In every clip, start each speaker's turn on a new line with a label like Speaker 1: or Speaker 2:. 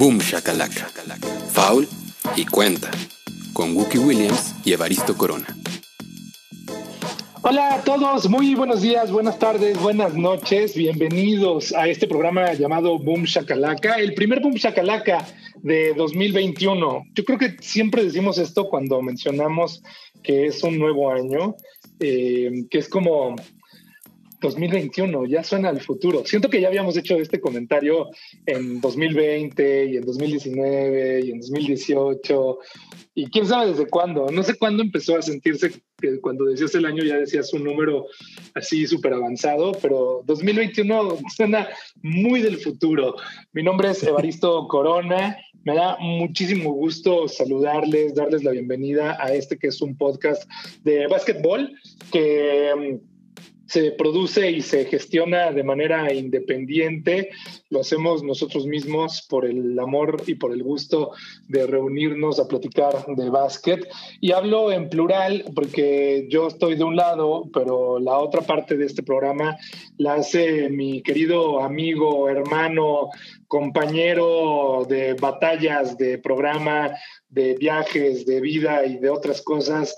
Speaker 1: Boom Shakalaka, Foul y Cuenta, con Wookie Williams y Evaristo Corona.
Speaker 2: Hola a todos, muy buenos días, buenas tardes, buenas noches, bienvenidos a este programa llamado Boom Shakalaka, el primer Boom Shakalaka de 2021. Yo creo que siempre decimos esto cuando mencionamos que es un nuevo año, eh, que es como 2021, ya suena al futuro. Siento que ya habíamos hecho este comentario en 2020 y en 2019 y en 2018 y quién sabe desde cuándo. No sé cuándo empezó a sentirse que cuando decías el año ya decías un número así súper avanzado, pero 2021 suena muy del futuro. Mi nombre es Evaristo Corona. Me da muchísimo gusto saludarles, darles la bienvenida a este que es un podcast de básquetbol que se produce y se gestiona de manera independiente. Lo hacemos nosotros mismos por el amor y por el gusto de reunirnos a platicar de básquet. Y hablo en plural porque yo estoy de un lado, pero la otra parte de este programa la hace mi querido amigo, hermano, compañero de batallas, de programa, de viajes, de vida y de otras cosas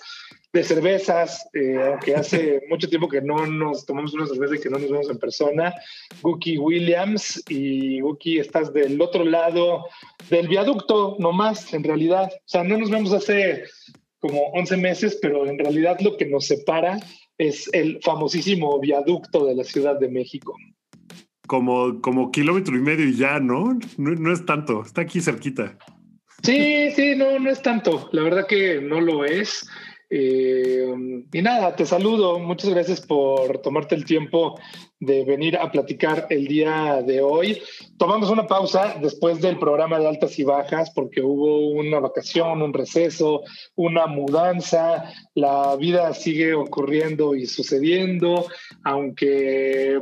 Speaker 2: de cervezas, eh, aunque hace mucho tiempo que no nos tomamos una cerveza y que no nos vemos en persona. Guki Williams y Guki, estás del otro lado del viaducto, nomás, en realidad. O sea, no nos vemos hace como 11 meses, pero en realidad lo que nos separa es el famosísimo viaducto de la Ciudad de México.
Speaker 3: Como, como kilómetro y medio y ya, ¿no? ¿no? No es tanto, está aquí cerquita.
Speaker 2: Sí, sí, no, no es tanto. La verdad que no lo es. Eh, y nada, te saludo. Muchas gracias por tomarte el tiempo de venir a platicar el día de hoy. Tomamos una pausa después del programa de altas y bajas porque hubo una vacación, un receso, una mudanza. La vida sigue ocurriendo y sucediendo, aunque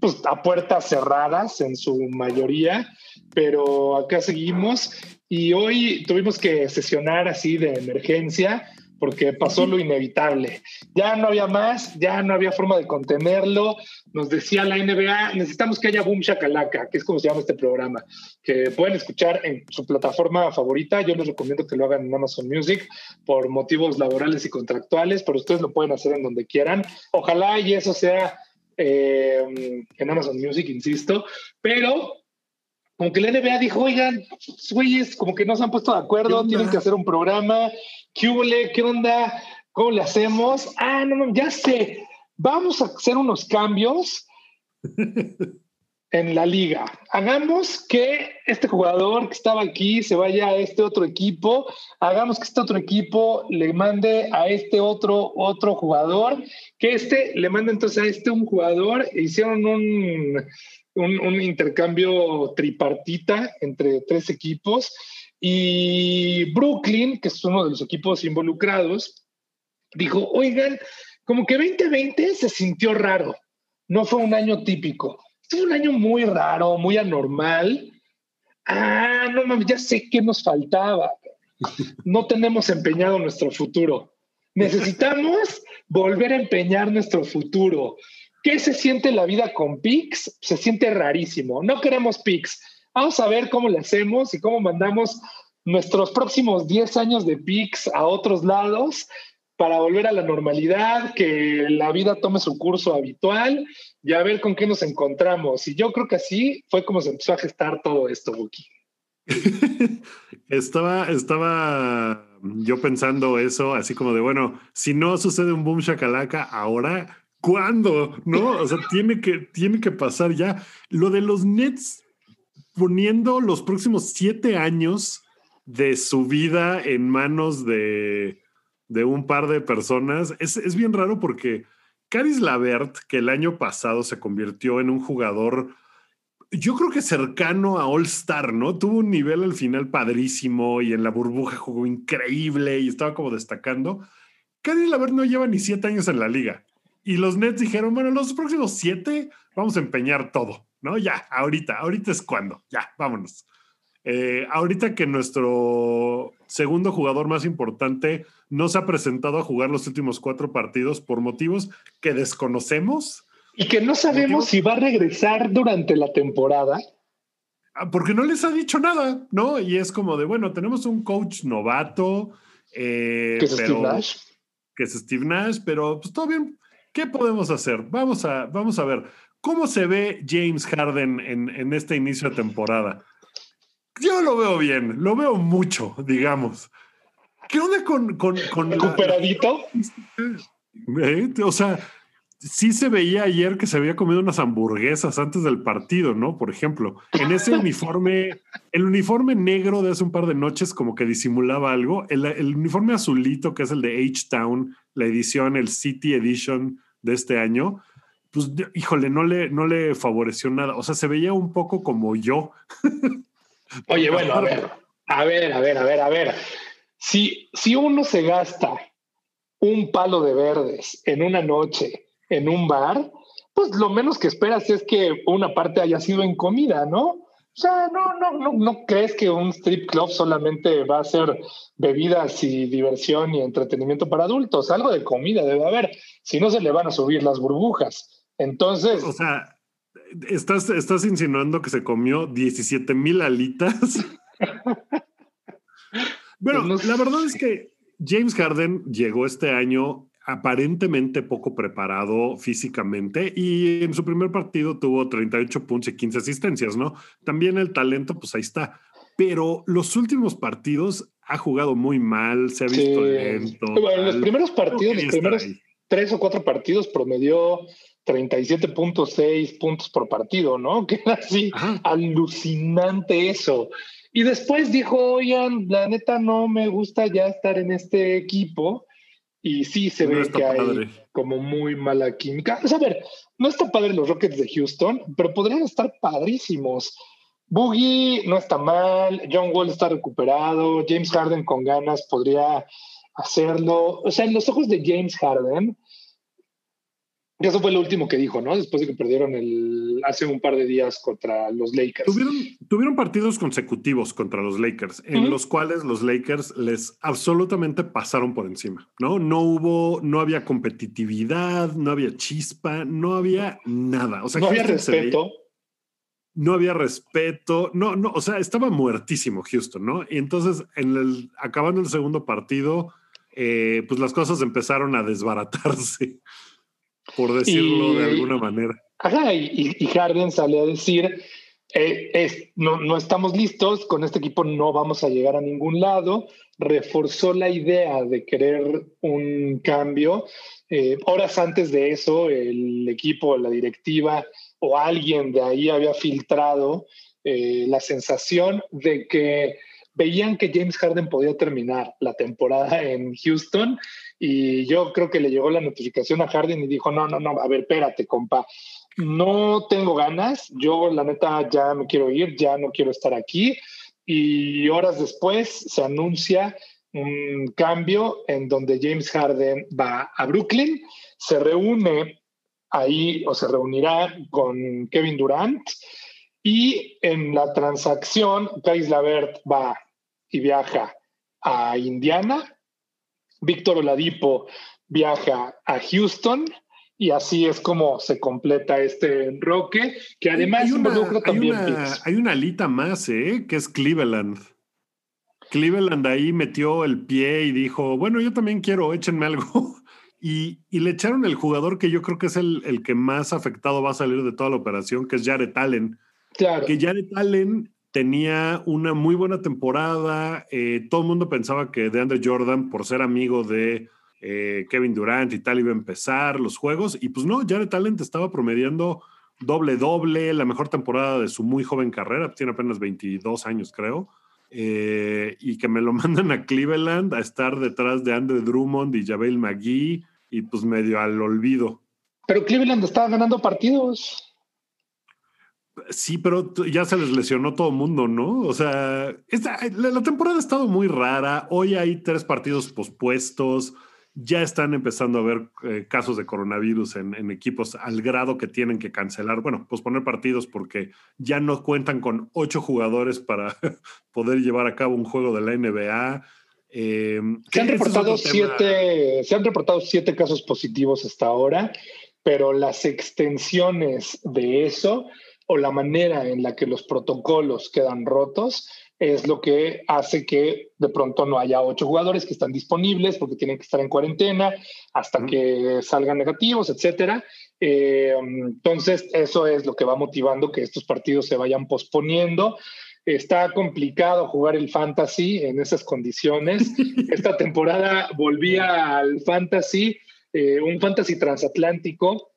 Speaker 2: pues, a puertas cerradas en su mayoría, pero acá seguimos y hoy tuvimos que sesionar así de emergencia porque pasó lo inevitable. Ya no había más, ya no había forma de contenerlo. Nos decía la NBA, necesitamos que haya Boom Shakalaka, que es como se llama este programa, que pueden escuchar en su plataforma favorita. Yo les recomiendo que lo hagan en Amazon Music por motivos laborales y contractuales, pero ustedes lo pueden hacer en donde quieran. Ojalá y eso sea eh, en Amazon Music, insisto, pero como que la NBA dijo, oigan, güeyes, como que no se han puesto de acuerdo, tienen que hacer un programa, ¿qué hubo, qué onda? ¿Cómo le hacemos? Ah, no, no, ya sé, vamos a hacer unos cambios en la liga. Hagamos que este jugador que estaba aquí se vaya a este otro equipo, hagamos que este otro equipo le mande a este otro otro jugador, que este le mande entonces a este un jugador, hicieron un un, intercambio tripartita entre tres equipos y Brooklyn, que es uno de los equipos involucrados, dijo, oigan, como que 2020 se sintió raro, no fue un año típico, fue un año muy raro, muy anormal. Ah, no mames, ya sé qué nos faltaba. No tenemos empeñado nuestro futuro. Necesitamos volver a empeñar nuestro futuro. ¿Qué se siente la vida con PIX? Se siente rarísimo. No queremos PIX. Vamos a ver cómo le hacemos y cómo mandamos nuestros próximos 10 años de PIX a otros lados para volver a la normalidad, que la vida tome su curso habitual y a ver con qué nos encontramos. Y yo creo que así fue como se empezó a gestar todo esto, Buki.
Speaker 3: estaba, estaba yo pensando eso, así como de, bueno, si no sucede un boom shakalaka ahora, ¿Cuándo? ¿No? O sea, tiene que, tiene que pasar ya. Lo de los Nets poniendo los próximos siete años de su vida en manos de, de un par de personas es, es, bien raro porque Caris Lavert, que el año pasado se convirtió en un jugador, yo creo que cercano a All Star, ¿no? Tuvo un nivel al final padrísimo y en la burbuja jugó increíble y estaba como destacando. Caris Lavert no lleva ni siete años en la liga. Y los Nets dijeron, bueno, los próximos siete vamos a empeñar todo, ¿no? Ya, ahorita, ahorita es cuando, ya, vámonos. Eh, ahorita que nuestro segundo jugador más importante no se ha presentado a jugar los últimos cuatro partidos por motivos que desconocemos.
Speaker 2: Y que no sabemos si va a regresar durante la temporada.
Speaker 3: ah, porque no les ha dicho nada, ¿no? Y es como de, bueno, tenemos un coach novato. Eh,
Speaker 2: que es Steve Nash.
Speaker 3: Que es Steve Nash, pero pues todo bien. ¿Qué podemos hacer? Vamos a, vamos a ver. ¿Cómo se ve James Harden en, en este inicio de temporada? Yo lo veo bien, lo veo mucho, digamos. ¿Qué onda con... con, con
Speaker 2: ¿Recuperadito?
Speaker 3: ¿Eh? O sea, sí se veía ayer que se había comido unas hamburguesas antes del partido, ¿no? Por ejemplo, en ese uniforme, el uniforme negro de hace un par de noches como que disimulaba algo. El, el uniforme azulito, que es el de H-Town, la edición, el City Edition de este año, pues híjole, no le, no le favoreció nada. O sea, se veía un poco como yo.
Speaker 2: Oye, bueno, a ver, a ver, a ver, a ver, a ver. Si, si uno se gasta un palo de verdes en una noche en un bar, pues lo menos que esperas es que una parte haya sido en comida, ¿no? O sea, no, no, no, no crees que un strip club solamente va a ser bebidas y diversión y entretenimiento para adultos. Algo de comida debe haber. Si no, se le van a subir las burbujas. Entonces.
Speaker 3: O sea, estás, estás insinuando que se comió 17 mil alitas. bueno, pues la verdad es que James Harden llegó este año aparentemente poco preparado físicamente y en su primer partido tuvo 38 puntos y 15 asistencias, ¿no? También el talento, pues ahí está. Pero los últimos partidos ha jugado muy mal, se ha visto lento.
Speaker 2: Bueno, en los primeros partidos, los primeros tres o cuatro partidos promedió 37.6 puntos por partido, ¿no? Que era así alucinante eso. Y después dijo, oigan, la neta no me gusta ya estar en este equipo. Y sí se ve que hay como muy mala química. O sea, a ver, no está padre los Rockets de Houston, pero podrían estar padrísimos. Boogie no está mal, John Wall está recuperado, James Harden con ganas podría hacerlo. O sea, en los ojos de James Harden, eso fue lo último que dijo, ¿no? Después de que perdieron el, hace un par de días contra los Lakers.
Speaker 3: Tuvieron, tuvieron partidos consecutivos contra los Lakers, en los cuales los Lakers les absolutamente pasaron por encima, ¿no? No hubo, no había competitividad, no había chispa, no había nada. O sea,
Speaker 2: no había respeto.
Speaker 3: no había respeto, no, no, o sea, estaba muertísimo Houston, ¿no? Y entonces, en el, acabando el segundo partido, eh, pues las cosas empezaron a desbaratarse por decirlo de alguna manera.
Speaker 2: Ajá, y, y, Harden sale a decir, eh, es, no, no estamos listos, con este equipo no vamos a llegar a ningún lado, reforzó la idea de querer un cambio. Eh, horas antes de eso, el equipo, la directiva o alguien de ahí había filtrado eh, la sensación de que veían que James Harden podía terminar la temporada en Houston y yo creo que le llegó la notificación a Harden y dijo, no, no, no, a ver, espérate, compa, no tengo ganas, yo la neta ya me quiero ir, ya no quiero estar aquí. Y horas después se anuncia un cambio en donde James Harden va a Brooklyn, se reúne ahí o se reunirá con Kevin Durant y en la transacción Kais Lavert va y viaja a Indiana Víctor Oladipo viaja a Houston y así es como se completa este roque, que además
Speaker 3: hay una, también. Hay una, alita más, ¿eh? que es Cleveland. Cleveland ahí metió el pie y dijo, bueno, yo también quiero, échenme algo. Y, y le echaron el jugador que yo creo que es el, el, que más afectado va a salir de toda la operación, que es Jared Allen.
Speaker 2: Claro.
Speaker 3: Que Jared Allen tenía una muy buena temporada. Eh, todo el mundo pensaba que DeAndre Jordan, por ser amigo de eh, Kevin Durant y tal, iba a empezar los juegos. Y pues no, Jared Talent estaba promediando doble-doble, la mejor temporada de su muy joven carrera. Tiene apenas 22 años, creo. Eh, y que me lo mandan a Cleveland a estar detrás de Andre Drummond y Javel McGee y pues medio al olvido.
Speaker 2: Pero Cleveland estaba ganando partidos.
Speaker 3: Sí, pero ya se les lesionó todo el mundo, ¿no? O sea, la, temporada ha estado muy rara. Hoy hay tres partidos pospuestos. Ya están empezando a haber eh, casos de coronavirus en, equipos al grado que tienen que cancelar, bueno, posponer partidos porque ya no cuentan con ocho jugadores para poder llevar a cabo un juego de la NBA.
Speaker 2: Em, se, han reportado siete, se han reportado siete casos positivos hasta ahora, pero las extensiones de eso o la manera en la que los protocolos quedan rotos es lo que hace que de pronto no haya ocho jugadores que están disponibles porque tienen que estar en cuarentena hasta que salgan negativos, etcétera. Eh, entonces, eso es lo que va motivando que estos partidos se vayan posponiendo. Está complicado jugar el fantasy en esas condiciones. Esta temporada volvía al fantasy, eh, un fantasy transatlántico.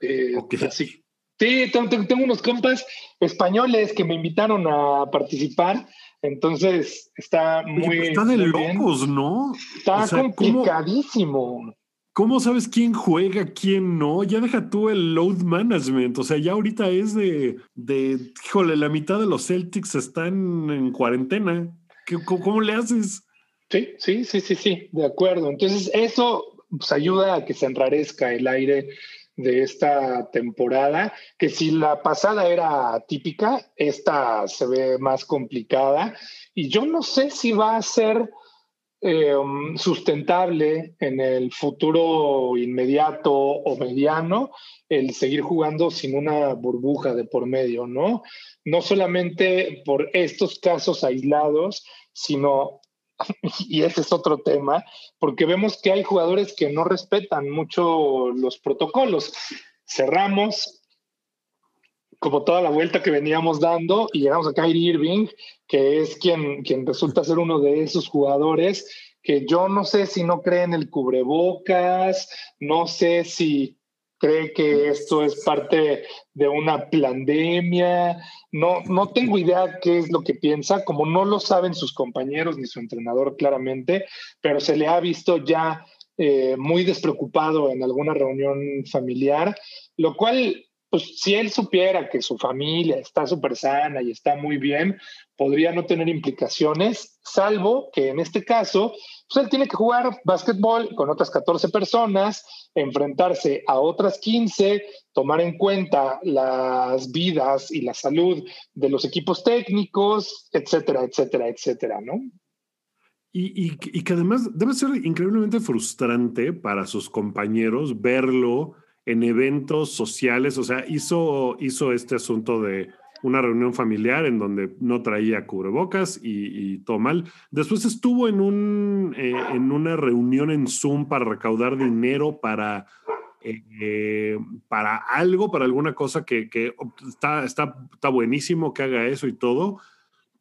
Speaker 2: Eh, así, Sí, tengo, unos compas españoles que me invitaron a participar. Entonces está muy.
Speaker 3: está de locos, ¿no?
Speaker 2: Está complicadísimo.
Speaker 3: ¿cómo, sabes quién juega, quién no? Ya deja tú el load management. O sea, ya ahorita es de. de híjole, la mitad de los Celtics están en cuarentena. ¿Cómo, le haces?
Speaker 2: Sí, sí, sí, sí, sí, de acuerdo. Entonces, eso pues, ayuda a que se enrarezca el aire de esta temporada, que si la pasada era típica, esta se ve más complicada y yo no sé si va a ser eh, sustentable en el futuro inmediato o mediano el seguir jugando sin una burbuja de por medio, ¿no? No solamente por estos casos aislados, sino y ese es otro tema, porque vemos que hay jugadores que no respetan mucho los protocolos. Cerramos como toda la vuelta que veníamos dando y llegamos a Kyrie Irving, que es quien, quien resulta ser uno de esos jugadores que yo no sé si no cree en el cubrebocas, no sé si cree que esto es parte de una pandemia. No, no tengo idea qué es lo que piensa, como no lo saben sus compañeros ni su entrenador claramente, pero se le ha visto ya eh, muy despreocupado en alguna reunión familiar, lo cual pues si él supiera que su familia está súper sana y está muy bien, podría no tener implicaciones, salvo que en este caso, pues él tiene que jugar básquetbol con otras 14 personas, enfrentarse a otras 15, tomar en cuenta las vidas y la salud de los equipos técnicos, etcétera, etcétera, etcétera, ¿no?
Speaker 3: Y, y, que además debe ser increíblemente frustrante para sus compañeros verlo en eventos sociales, o sea, hizo, hizo este asunto de una reunión familiar en donde no traía cubrebocas y, todo mal. Después estuvo en, un, eh, en una reunión en Zoom para recaudar dinero para, eh, para algo, para alguna cosa que, que está, está, está buenísimo que haga eso y todo,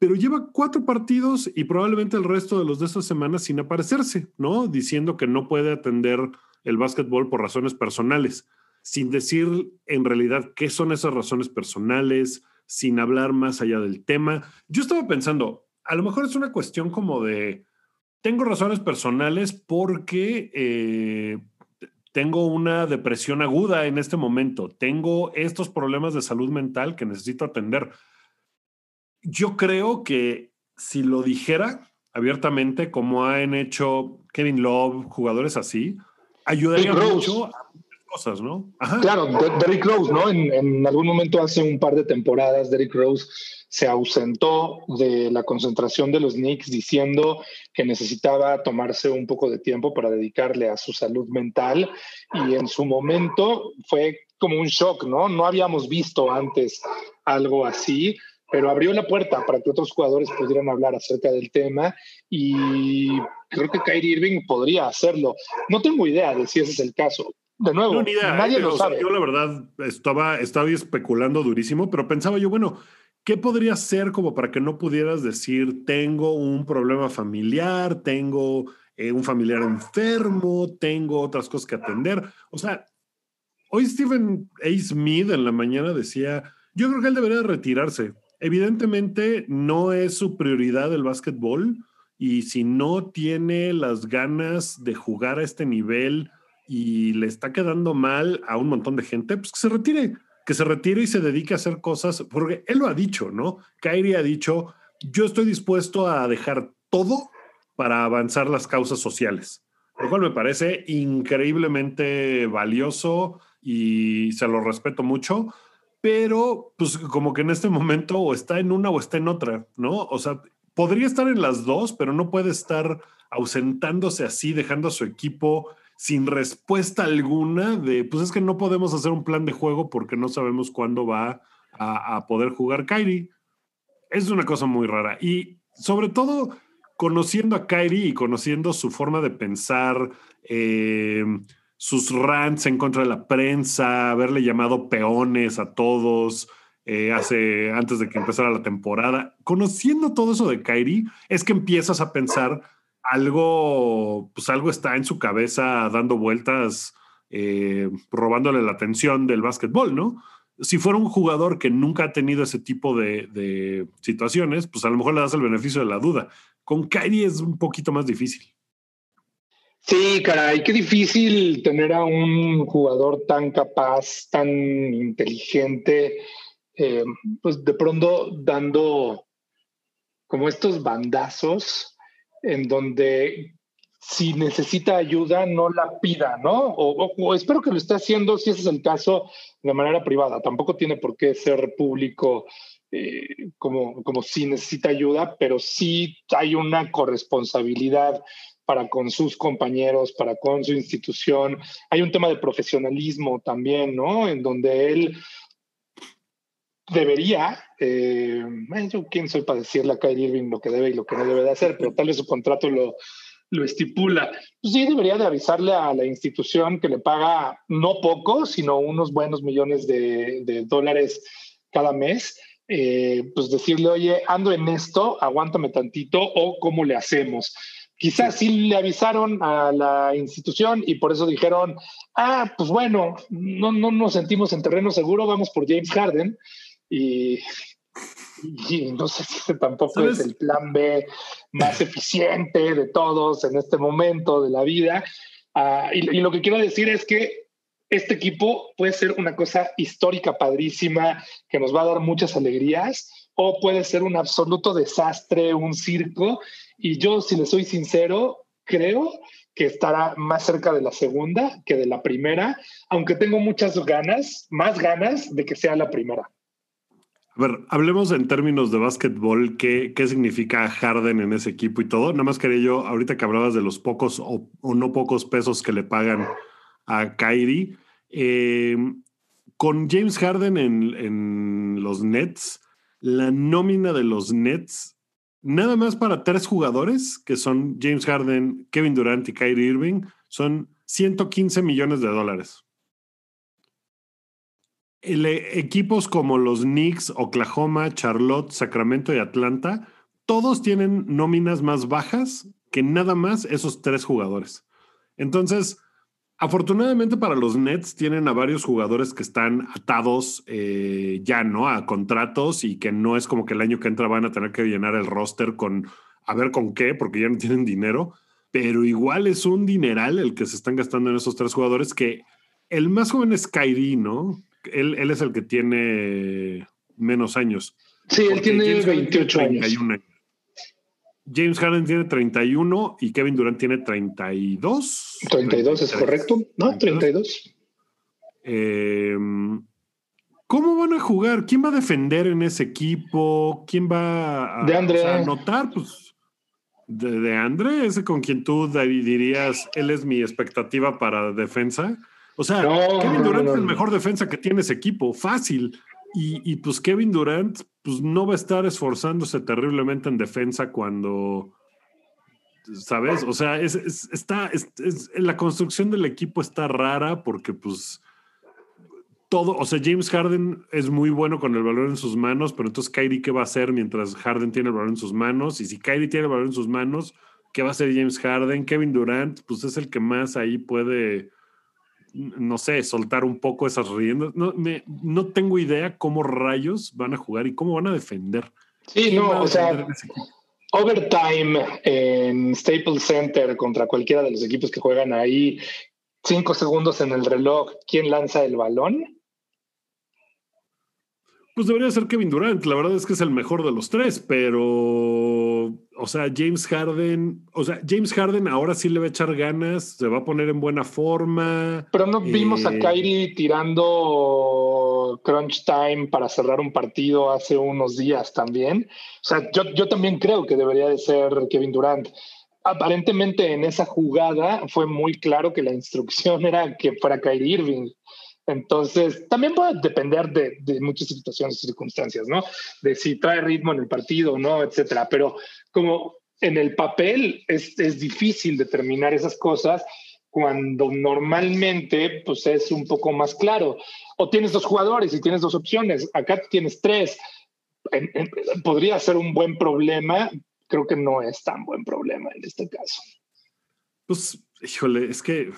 Speaker 3: pero lleva cuatro partidos y probablemente el resto de los de esta semana sin aparecerse, ¿no? Diciendo que no puede atender el básquetbol por razones personales, sin decir en realidad qué son esas razones personales, sin hablar más allá del tema. Yo estaba pensando, a lo mejor es una cuestión como de, tengo razones personales porque eh, tengo una depresión aguda en este momento, tengo estos problemas de salud mental que necesito atender. Yo creo que si lo dijera abiertamente, como han hecho Kevin Love, jugadores así, ayudaría mucho a cosas, ¿no?
Speaker 2: Claro, Derrick Rose, ¿no? En, algún momento hace un par de temporadas, Derrick Rose se ausentó de la concentración de los Knicks diciendo que necesitaba tomarse un poco de tiempo para dedicarle a su salud mental y en su momento fue como un shock, ¿no? No habíamos visto antes algo así pero abrió la puerta para que otros jugadores pudieran hablar acerca del tema y creo que Kyrie Irving podría hacerlo. No tengo idea de si ese es el caso. De nuevo, nadie lo sabe.
Speaker 3: yo la verdad estaba, estaba especulando durísimo, pero pensaba yo, bueno, ¿qué podría ser como para que no pudieras decir, tengo un problema familiar, tengo eh, un familiar enfermo, tengo otras cosas que atender? O sea, hoy Stephen A. Smith en la mañana decía, yo creo que él debería retirarse evidentemente no es su prioridad el básquetbol y si no tiene las ganas de jugar a este nivel y le está quedando mal a un montón de gente, pues que se retire, que se retire y se dedique a hacer cosas, porque él lo ha dicho, ¿no? Kyrie ha dicho, yo estoy dispuesto a dejar todo para avanzar las causas sociales, lo cual me parece increíblemente valioso y se lo respeto mucho pero pues como que en este momento o está en una o está en otra, ¿no? O sea, podría estar en las dos, pero no puede estar ausentándose así, dejando a su equipo sin respuesta alguna de, pues es que no podemos hacer un plan de juego porque no sabemos cuándo va a, poder jugar Kyrie. Es una cosa muy rara. Y sobre todo, conociendo a Kyrie y conociendo su forma de pensar, eh, sus rants en contra de la prensa, haberle llamado peones a todos eh, hace, antes de que empezara la temporada. Conociendo todo eso de Kyrie, es que empiezas a pensar algo, pues algo está en su cabeza dando vueltas, eh, robándole la atención del básquetbol, ¿no? Si fuera un jugador que nunca ha tenido ese tipo de, situaciones, pues a lo mejor le das el beneficio de la duda. Con Kyrie es un poquito más difícil.
Speaker 2: Sí, caray, qué difícil tener a un jugador tan capaz, tan inteligente, eh, pues de pronto dando como estos bandazos en donde si necesita ayuda no la pida, ¿no? O, espero que lo esté haciendo, si ese es el caso, de manera privada. Tampoco tiene por qué ser público eh, como, como si necesita ayuda, pero sí hay una corresponsabilidad para con sus compañeros, para con su institución. Hay un tema de profesionalismo también, ¿no? En donde él debería, eh, yo quién soy para decirle a Kyrie Irving lo que debe y lo que no debe de hacer, pero tal vez su contrato lo, lo estipula. Pues sí, debería de avisarle a la institución que le paga no poco, sino unos buenos millones de, de dólares cada mes. Eh, pues decirle, oye, ando en esto, aguántame tantito o cómo le hacemos. Quizás sí le avisaron a la institución y por eso dijeron, ah, pues bueno, no, no nos sentimos en terreno seguro, vamos por James Harden. Y, no sé si tampoco es el plan B más eficiente de todos en este momento de la vida. Ah, y, y lo que quiero decir es que este equipo puede ser una cosa histórica, padrísima, que nos va a dar muchas alegrías, o puede ser un absoluto desastre, un circo, y yo, si le soy sincero, creo que estará más cerca de la segunda que de la primera, aunque tengo muchas ganas, más ganas de que sea la primera.
Speaker 3: A ver, hablemos en términos de básquetbol, ¿qué, qué significa Harden en ese equipo y todo. Nada más quería yo, ahorita que hablabas de los pocos o, no pocos pesos que le pagan a Kyrie, eh, con James Harden en, en los Nets, la nómina de los Nets Nada más para tres jugadores, que son James Harden, Kevin Durant y Kyrie Irving, son 115 millones de dólares. Eh, equipos como los Knicks, Oklahoma, Charlotte, Sacramento y Atlanta, todos tienen nóminas más bajas que nada más esos tres jugadores. Entonces, Afortunadamente para los Nets tienen a varios jugadores que están atados eh, ya, ¿no? A contratos y que no es como que el año que entra van a tener que llenar el roster con a ver con qué, porque ya no tienen dinero, pero igual es un dineral el que se están gastando en esos tres jugadores que el más joven es Kyrie, ¿no? Él, él es el que tiene menos años.
Speaker 2: Sí, él tiene 28 años.
Speaker 3: James Harden tiene 31 y Kevin Durant tiene 32.
Speaker 2: 32 es correcto, ¿no? 32.
Speaker 3: Em, ¿Cómo van a jugar? ¿Quién va a defender en ese equipo? ¿Quién va a,
Speaker 2: de Andre.
Speaker 3: anotar? Pues de, de Andre, ese con quien tú dirías, él es mi expectativa para defensa. O sea, Kevin Durant es el mejor defensa que tiene ese equipo, fácil. Y, pues Kevin Durant pues no va a estar esforzándose terriblemente en defensa cuando, ¿sabes? O sea, es, está, la construcción del equipo está rara porque pues todo, o sea, James Harden es muy bueno con el balón en sus manos, pero entonces Kyrie, ¿qué va a hacer mientras Harden tiene el balón en sus manos? Y si Kyrie tiene el balón en sus manos, ¿qué va a hacer James Harden? Kevin Durant, pues es el que más ahí puede no sé, soltar un poco esas riendas. No, me, no tengo idea cómo rayos van a jugar y cómo van a defender.
Speaker 2: Sí, no, o sea, overtime en Staples Center contra cualquiera de los equipos que juegan ahí, cinco segundos en el reloj, ¿quién lanza el balón?
Speaker 3: Pues debería ser Kevin Durant, la verdad es que es el mejor de los tres, pero, o sea, James Harden, o sea, James Harden ahora sí le va a echar ganas, se va a poner en buena forma.
Speaker 2: Pero no vimos a eh, Kyrie tirando crunch time para cerrar un partido hace unos días también. O sea, yo, yo también creo que debería de ser Kevin Durant. Aparentemente en esa jugada fue muy claro que la instrucción era que fuera Kyrie Irving Entonces, también puede depender de, de, muchas situaciones y circunstancias, ¿no? De si trae ritmo en el partido o no, etcétera. Pero como en el papel es, es difícil determinar esas cosas cuando normalmente pues es un poco más claro. O tienes dos jugadores y tienes dos opciones, acá tienes tres. podría ser un buen problema, creo que no es tan buen problema en este caso.
Speaker 3: Pues, híjole, es que,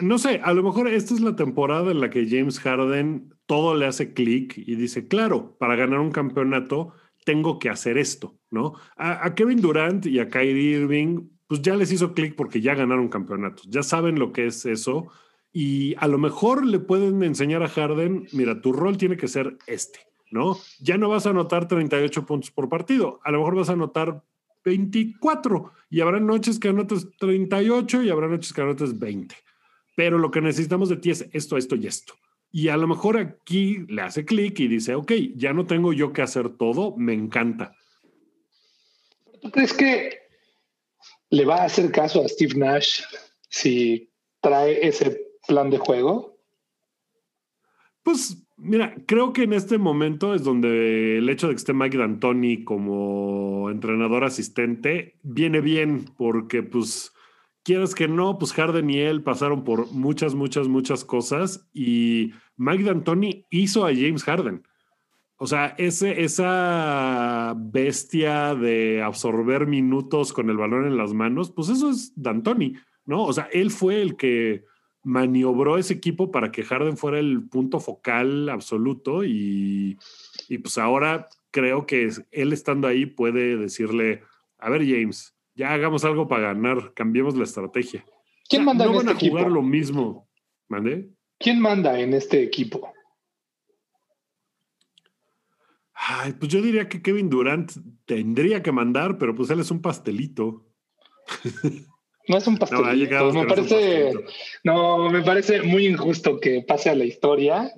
Speaker 3: no sé, a lo mejor esta es la temporada en la que James Harden todo le hace clic y dice, claro, para ganar un campeonato tengo que hacer esto, ¿no? A, Kevin Durant y a Kyrie Irving pues ya les hizo clic porque ya ganaron campeonatos, ya saben lo que es eso y a lo mejor le pueden enseñar a Harden, mira, tu rol tiene que ser este, ¿no? Ya no vas a anotar 38 puntos por partido, a lo mejor vas a anotar 24 y habrá noches que anotes 38 y habrá noches que anotes 20. Pero lo que necesitamos de ti es esto, esto y esto. Y a lo mejor aquí le hace clic y dice, ok, ya no tengo yo que hacer todo, me encanta.
Speaker 2: ¿Tú crees que ¿Le va a hacer caso a Steve Nash si trae ese plan de juego?
Speaker 3: Pues mira, creo que en este momento es donde el hecho de que esté Mike D'Antoni como entrenador asistente viene bien, porque pues quieres que no, pues Harden y él pasaron por muchas, muchas, muchas cosas y Mike D'Antoni hizo a James Harden. O sea, ese, esa bestia de absorber minutos con el balón en las manos, pues eso es D'Antoni, ¿no? O sea, él fue el que maniobró ese equipo para que Harden fuera el punto focal absoluto y, y pues ahora creo que él estando ahí puede decirle, a ver James, ya hagamos algo para ganar, cambiemos la estrategia.
Speaker 2: ¿Quién manda
Speaker 3: no
Speaker 2: en
Speaker 3: van
Speaker 2: este
Speaker 3: a jugar
Speaker 2: equipo?
Speaker 3: lo mismo, ¿mande?
Speaker 2: ¿Quién manda en este equipo?
Speaker 3: Ay, pues yo diría que Kevin Durant tendría que mandar, pero pues él es un pastelito.
Speaker 2: No es un pastelito. me
Speaker 3: no un
Speaker 2: parece,
Speaker 3: pastelito.
Speaker 2: no, me parece muy injusto que pase a la historia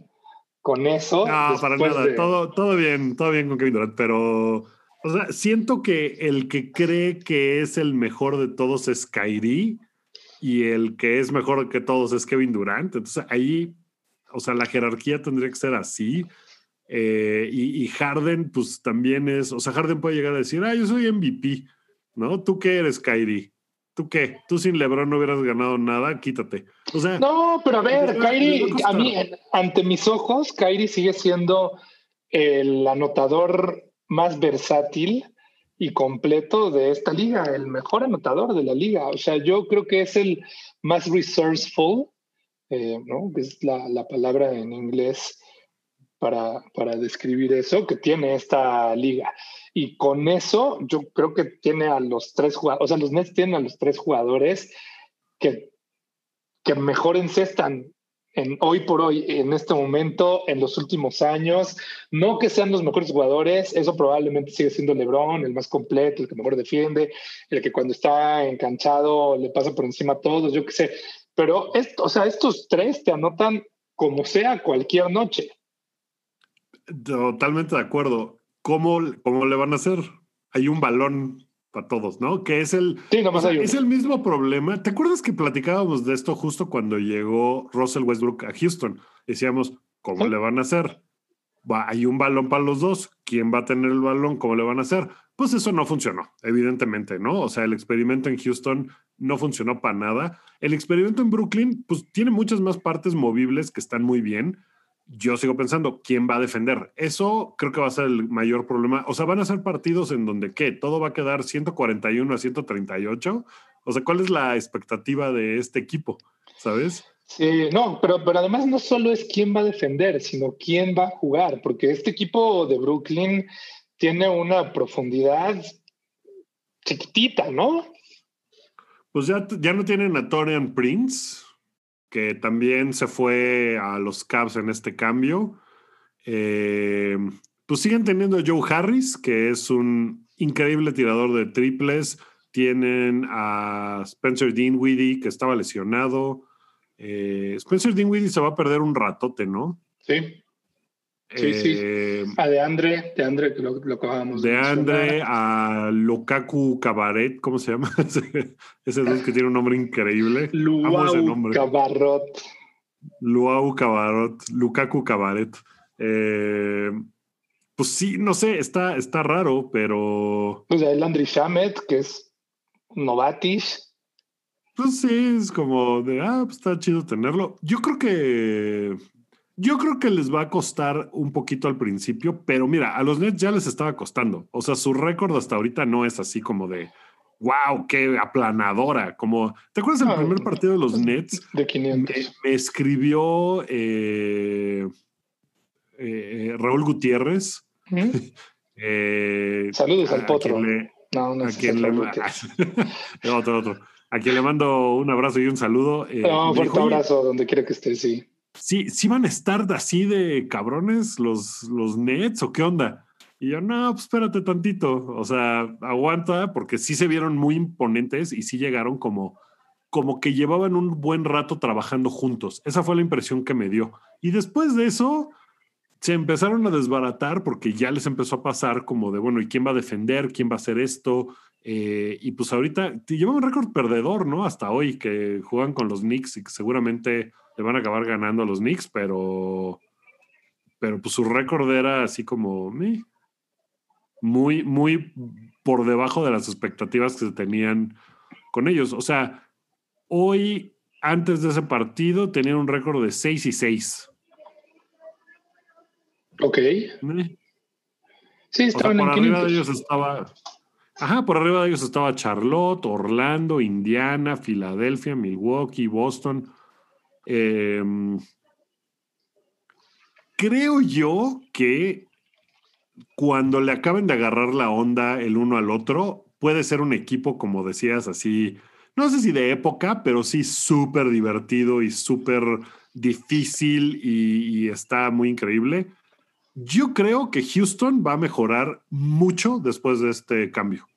Speaker 2: con eso.
Speaker 3: No, para nada.
Speaker 2: de-
Speaker 3: Todo, todo bien, todo bien con Kevin Durant, pero o sea, siento que el que cree que es el mejor de todos es Kyrie y el que es mejor que todos es Kevin Durant. Entonces ahí, o sea, la jerarquía tendría que ser así. Eh, y, y Harden, pues también es, o sea, Harden puede llegar a decir, ah, yo soy MVP, ¿no? ¿Tú qué eres, Kyrie? ¿Tú qué? Tú sin LeBron no hubieras ganado nada, quítate. O sea,
Speaker 2: No, pero a ver, Kyrie,
Speaker 3: a
Speaker 2: mí, ante mis ojos, Kyrie sigue siendo el anotador más versátil y completo de esta liga, el mejor anotador de la liga. O sea, yo creo que es el más resourceful, eh, ¿no? Que es la, la palabra en inglés para, para describir eso que tiene esta liga. Y con eso, yo creo que tiene a los tres jugadores, o sea, los Nets tienen a los tres jugadores que, que mejor encestan en, hoy por hoy, en este momento, en los últimos años. No que sean los mejores jugadores, eso probablemente sigue siendo LeBron, el más completo, el que mejor defiende, el que cuando está enganchado le pasa por encima a todos, yo qué sé. Pero, esto, o sea, estos tres te anotan como sea cualquier noche.
Speaker 3: Totalmente de acuerdo. ¿Cómo, ¿Cómo le van a hacer? Hay un balón para todos, ¿no? Que es el,
Speaker 2: Sí,
Speaker 3: o sea, es el mismo problema. ¿Te acuerdas que platicábamos de esto justo cuando llegó Russell Westbrook a Houston? Decíamos, ¿cómo
Speaker 2: Sí.
Speaker 3: le van a hacer? Va, hay un balón para los dos. ¿Quién va a tener el balón? ¿Cómo le van a hacer? Pues eso no funcionó, evidentemente, ¿no? O sea, el experimento en Houston no funcionó para nada. El experimento en Brooklyn, pues tiene muchas más partes movibles que están muy bien yo sigo pensando, ¿quién va a defender? Eso creo que va a ser el mayor problema. O sea, van a ser partidos en donde, ¿qué? ¿Todo va a quedar 141 a 138? O sea, ¿cuál es la expectativa de este equipo? ¿Sabes?
Speaker 2: Sí, no, pero, pero además no solo es quién va a defender, sino quién va a jugar, porque este equipo de Brooklyn tiene una profundidad chiquitita, ¿no?
Speaker 3: Pues ya, ya no tienen a Torian Prince, que también se fue a los Cavs en este cambio. Eh, pues siguen teniendo a Joe Harris, que es un increíble tirador de triples. Tienen a Spencer Dinwiddie, que estaba lesionado. Eh, Spencer Dinwiddie se va a perder un ratote, ¿no?
Speaker 2: Sí. Sí, sí.
Speaker 3: Eh,
Speaker 2: A de Andre, de Andre, que lo, lo acabamos
Speaker 3: de
Speaker 2: mencionar.
Speaker 3: Andre a Lukaku Cabaret, ¿cómo se llama? Ese, ese dude que tiene un nombre increíble.
Speaker 2: Luau
Speaker 3: nombre.
Speaker 2: Cabarrot.
Speaker 3: Luau Cabaret, Lukaku Cabaret. Eh, pues sí, no sé, está, está raro, pero.
Speaker 2: Pues el Landry Shamet, que es Novatis.
Speaker 3: Pues sí, es como de, ah, pues está chido tenerlo. Yo creo que. Yo creo que les va a costar un poquito al principio, pero mira, a los Nets ya les estaba costando. O sea, su récord hasta ahorita no es así como de, wow, qué aplanadora. Como, ¿te acuerdas del primer partido de los Nets?
Speaker 2: De 500.
Speaker 3: Me, escribió eh, eh, Raúl Gutiérrez.
Speaker 2: eh, Saludos al potro.
Speaker 3: no, no, a quien le, otro, otro. A quien le mando un abrazo y un saludo.
Speaker 2: Eh, un fuerte abrazo donde quiera que esté, sí.
Speaker 3: Sí, sí van a estar así de cabrones los, los Nets o qué onda. Y yo, no, pues espérate tantito. O sea, aguanta, porque sí se vieron muy imponentes y sí llegaron como, como que llevaban un buen rato trabajando juntos. Esa fue la impresión que me dio. Y después de eso, se empezaron a desbaratar porque ya les empezó a pasar como de, bueno, ¿y quién va a defender? ¿Quién va a hacer esto? Eh, y pues ahorita llevan un récord perdedor, ¿no? Hasta hoy que juegan con los Knicks y que seguramente le van a acabar ganando a los Knicks, pero, pero pues su récord era así como muy, muy por debajo de las expectativas que se tenían con ellos. O sea, hoy, antes de ese partido, tenían un récord de 6 y 6.
Speaker 2: Ok. Sí, estaban
Speaker 3: por arriba de ellos estaba. Ajá, por arriba de ellos estaba Charlotte, Orlando, Indiana, Filadelfia, Milwaukee, Boston. Em, creo yo que cuando le acaben de agarrar la onda el uno al otro, puede ser un equipo, como decías, así, no sé si de época, pero sí súper divertido y súper difícil y, está muy increíble. Yo creo que Houston va a mejorar mucho después de este cambio.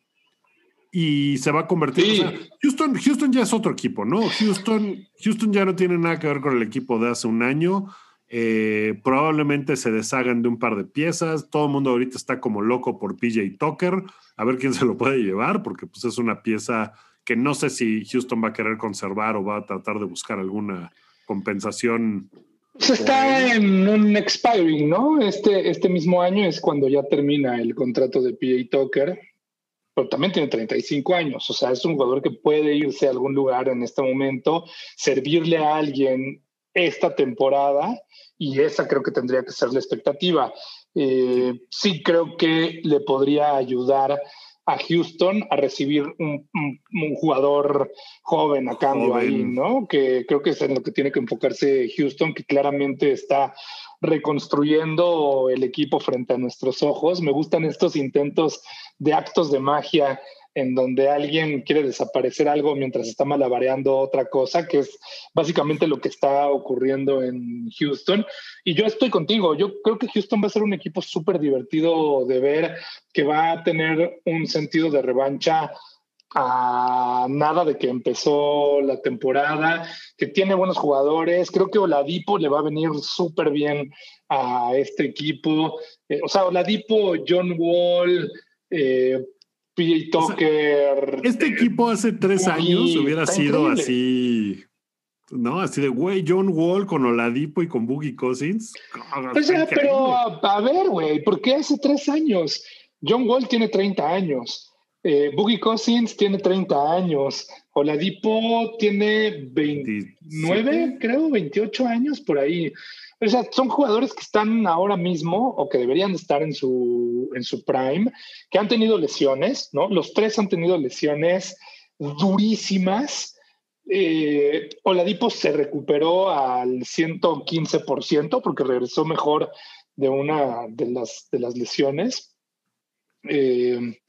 Speaker 3: Y se va a convertir. Houston, Houston ya es otro equipo, ¿no? Houston, Houston ya no tiene nada que ver con el equipo de hace un año. Eh, probablemente se deshagan de un par de piezas. Todo el mundo ahorita está como loco por PJ Tucker. A ver quién se lo puede llevar, porque pues es una pieza que no sé si Houston va a querer conservar o va a tratar de buscar alguna compensación
Speaker 2: se está en un expiring, ¿no? Este, este mismo año es cuando ya termina el contrato de PA Tucker, pero también tiene 35 años, o sea, es un jugador que puede irse a algún lugar en este momento, servirle a alguien esta temporada y esa creo que tendría que ser la expectativa. Eh, sí creo que le podría ayudar a Houston a recibir un, jugador joven a cambio ahí, ¿no? Que creo que es en lo que tiene que enfocarse Houston, que claramente está reconstruyendo el equipo frente a nuestros ojos. Me gustan estos intentos de actos de magia en donde alguien quiere desaparecer algo mientras está malabareando otra cosa, que es básicamente lo que está ocurriendo en Houston. Y yo estoy contigo, yo creo que Houston va a ser un equipo súper divertido de ver, que va a tener un sentido de revancha a nada de que empezó la temporada, que tiene buenos jugadores. Creo que Oladipo le va a venir súper bien a este equipo. Eh, o sea, Oladipo, John Wall, eh, PJ Tucker.
Speaker 3: este equipo hace tres años hubiera sido así. ¿no? Así de, güey, John Wall con Oladipo y con Boogie Cousins.
Speaker 2: pero a, ver, güey, ¿por qué hace tres años? John Wall tiene 30 años. Eh, Boogie Cousins tiene 30 años. Oladipo tiene 29, creo, 28 años por ahí. O sea, son jugadores que están ahora mismo o que deberían estar en su, en su prime, que han tenido lesiones, ¿no? Los tres han tenido lesiones durísimas. Eh, Oladipo se recuperó al 115% porque regresó mejor de una de las, de las lesiones. Eh,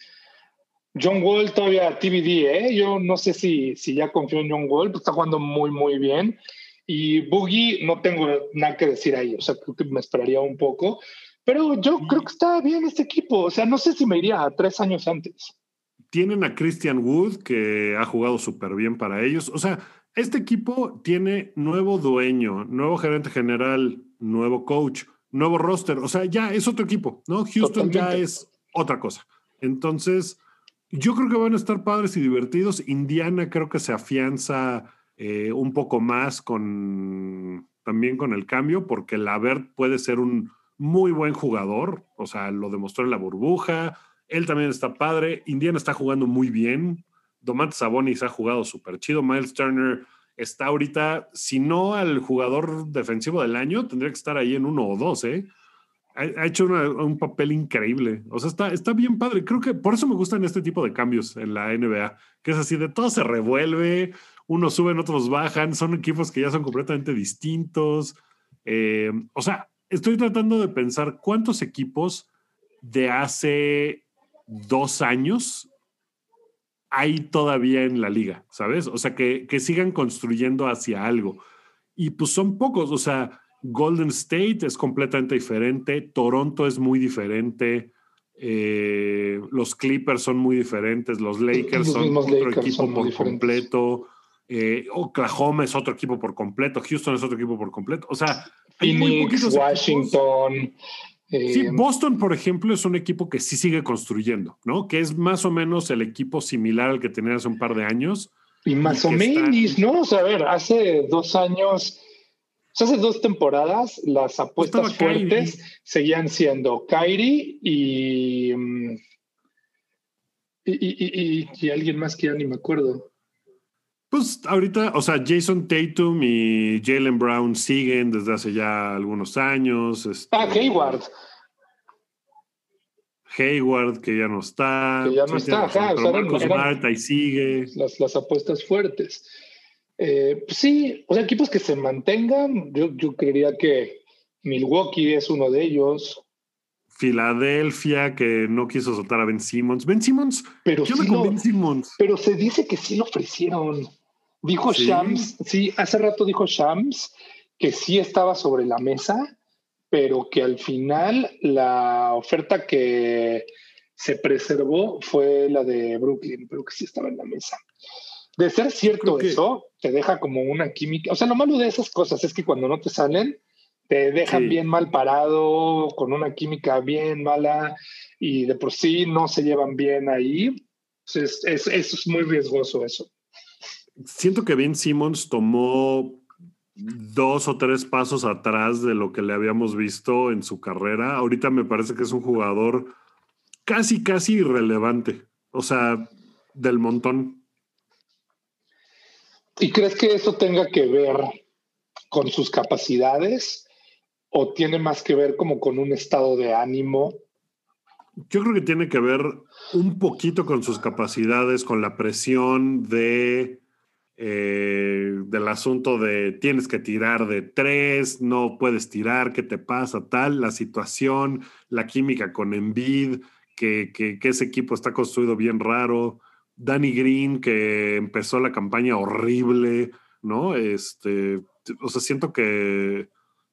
Speaker 2: John Wall todavía TBD, ¿eh? Yo no sé si, si ya confío en John Wall, pues está jugando muy, muy bien. Y Boogie, no tengo nada que decir ahí, o sea, creo que me esperaría un poco. Pero yo creo que está bien este equipo, o sea, no sé si me iría a tres años antes.
Speaker 3: Tienen a Christian Wood, que ha jugado súper bien para ellos. O sea, este equipo tiene nuevo dueño, nuevo gerente general, nuevo coach, nuevo roster. O sea, ya es otro equipo, ¿no? Houston ya es otra cosa. Entonces, yo creo que van a estar padres y divertidos. Indiana creo que se afianza eh, un poco más con, también con el cambio, porque Lavert puede ser un muy buen jugador, o sea, lo demostró en la burbuja, él también está padre, Indiana está jugando muy bien, Domantas Sabonis ha jugado súper chido, Miles Turner está ahorita, si no al jugador defensivo del año, tendría que estar ahí en uno o dos, ¿eh? Ha, hecho un papel increíble. O sea, está, está bien padre. Creo que por eso me gustan este tipo de cambios en la NBA, que es así, de todo se revuelve, unos suben, otros bajan, son equipos que ya son completamente distintos. Eh, o sea, estoy tratando de pensar cuántos equipos de hace dos años hay todavía en la liga, ¿sabes? O sea, que, que sigan construyendo hacia algo. Y pues son pocos, o sea, Golden State es completamente diferente, Toronto es muy diferente, eh, los Clippers son muy diferentes, los Lakers son otro equipo por completo, eh, Oklahoma es otro equipo por completo, Houston es otro equipo por completo, o sea,
Speaker 2: hay Phoenix, Washington.
Speaker 3: Sí, eh, Boston, por ejemplo, es un equipo que sí sigue construyendo, ¿no? Que es más o menos el equipo similar al que tenía hace un par de años.
Speaker 2: Y más o menos, ¿no? O sea, a ver, hace dos años, hace dos temporadas, las apuestas fuertes seguían siendo Kyrie y, mm, y, y, alguien más que ya ni me acuerdo.
Speaker 3: Pues ahorita, o sea, Jason Tatum y Jalen Brown siguen desde hace ya algunos años.
Speaker 2: Este, ah, Hayward.
Speaker 3: Hayward, que ya no está.
Speaker 2: Que ya no está, ajá.
Speaker 3: O ahí sigue.
Speaker 2: Las, las apuestas fuertes. Eh, pues sí, o sea, equipos que se mantengan, yo, yo creería que Milwaukee es uno de ellos.
Speaker 3: Filadelfia, que no quiso soltar a Ben Simmons. Ben Simmons,
Speaker 2: pero ¿qué con Ben Simmons? Pero se dice que sí lo ofrecieron. Dijo Shams, sí, hace rato dijo Shams que sí estaba sobre la mesa, pero que al final la oferta que se preservó fue la de Brooklyn, pero que sí estaba en la mesa. De ser cierto eso, te deja como una química. O sea, lo malo de esas cosas es que cuando no te salen, te dejan bien mal parado, con una química bien mala, y de por sí no se llevan bien ahí. Entonces, es, eso es muy riesgoso eso
Speaker 3: siento que Ben Simmons tomó dos o tres pasos atrás de lo que le habíamos visto en su carrera. Ahorita me parece que es un jugador casi, casi irrelevante. O sea, del montón.
Speaker 2: ¿Y crees que eso tenga que ver con sus capacidades o tiene más que ver como con un estado de ánimo?
Speaker 3: Yo creo que tiene que ver un poquito con sus capacidades, con la presión de eh, del asunto de tienes que tirar de tres, no puedes tirar, ¿qué te pasa? Tal, la situación, la química con Envid, que, que, ese equipo está construido bien raro. Danny Green, que empezó la campaña horrible, ¿no? Este, o sea, siento que,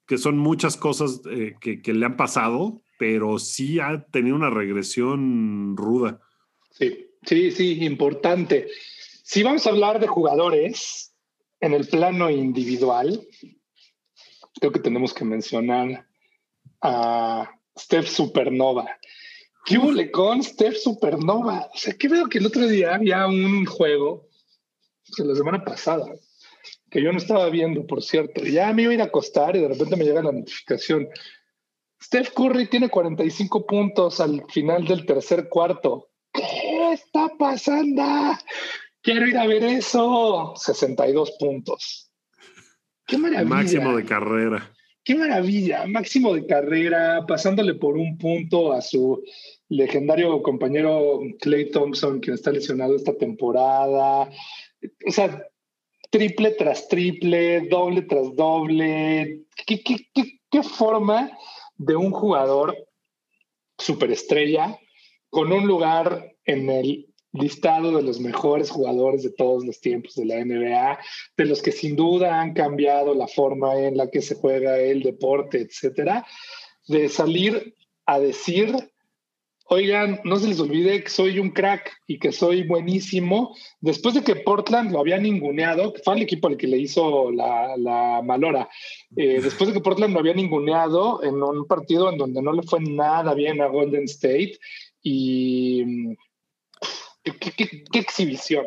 Speaker 3: que son muchas cosas eh, que, que le han pasado, pero sí ha tenido una regresión ruda.
Speaker 2: Sí, sí, sí, importante. Si vamos a hablar de jugadores en el plano individual, creo que tenemos que mencionar a Steph Supernova. ¿Qué hubo con Steph Supernova? O sea, que veo que el otro día había un juego, la semana pasada, que yo no estaba viendo, por cierto. Ya me iba a ir a acostar y de repente me llega la notificación. Steph Curry tiene 45 puntos al final del tercer cuarto. ¿Qué está pasando? Quiero ir a ver eso. 62 puntos. Qué maravilla.
Speaker 3: Máximo de carrera.
Speaker 2: Qué maravilla. Máximo de carrera, pasándole por un punto a su legendario compañero Clay Thompson, quien está lesionado esta temporada. O sea, triple tras triple, doble tras doble. ¿Qué, qué, qué forma de un jugador superestrella con un lugar en el listado de los mejores jugadores de todos los tiempos de la NBA, de los que sin duda han cambiado la forma en la que se juega el deporte, etcétera, de salir a decir, oigan, no se les olvide que soy un crack y que soy buenísimo, después de que Portland lo había ninguneado, que fue el equipo al que le hizo la, la malora, eh, después de que Portland lo había ninguneado en un partido en donde no le fue nada bien a Golden State y ¿Qué, exhibición?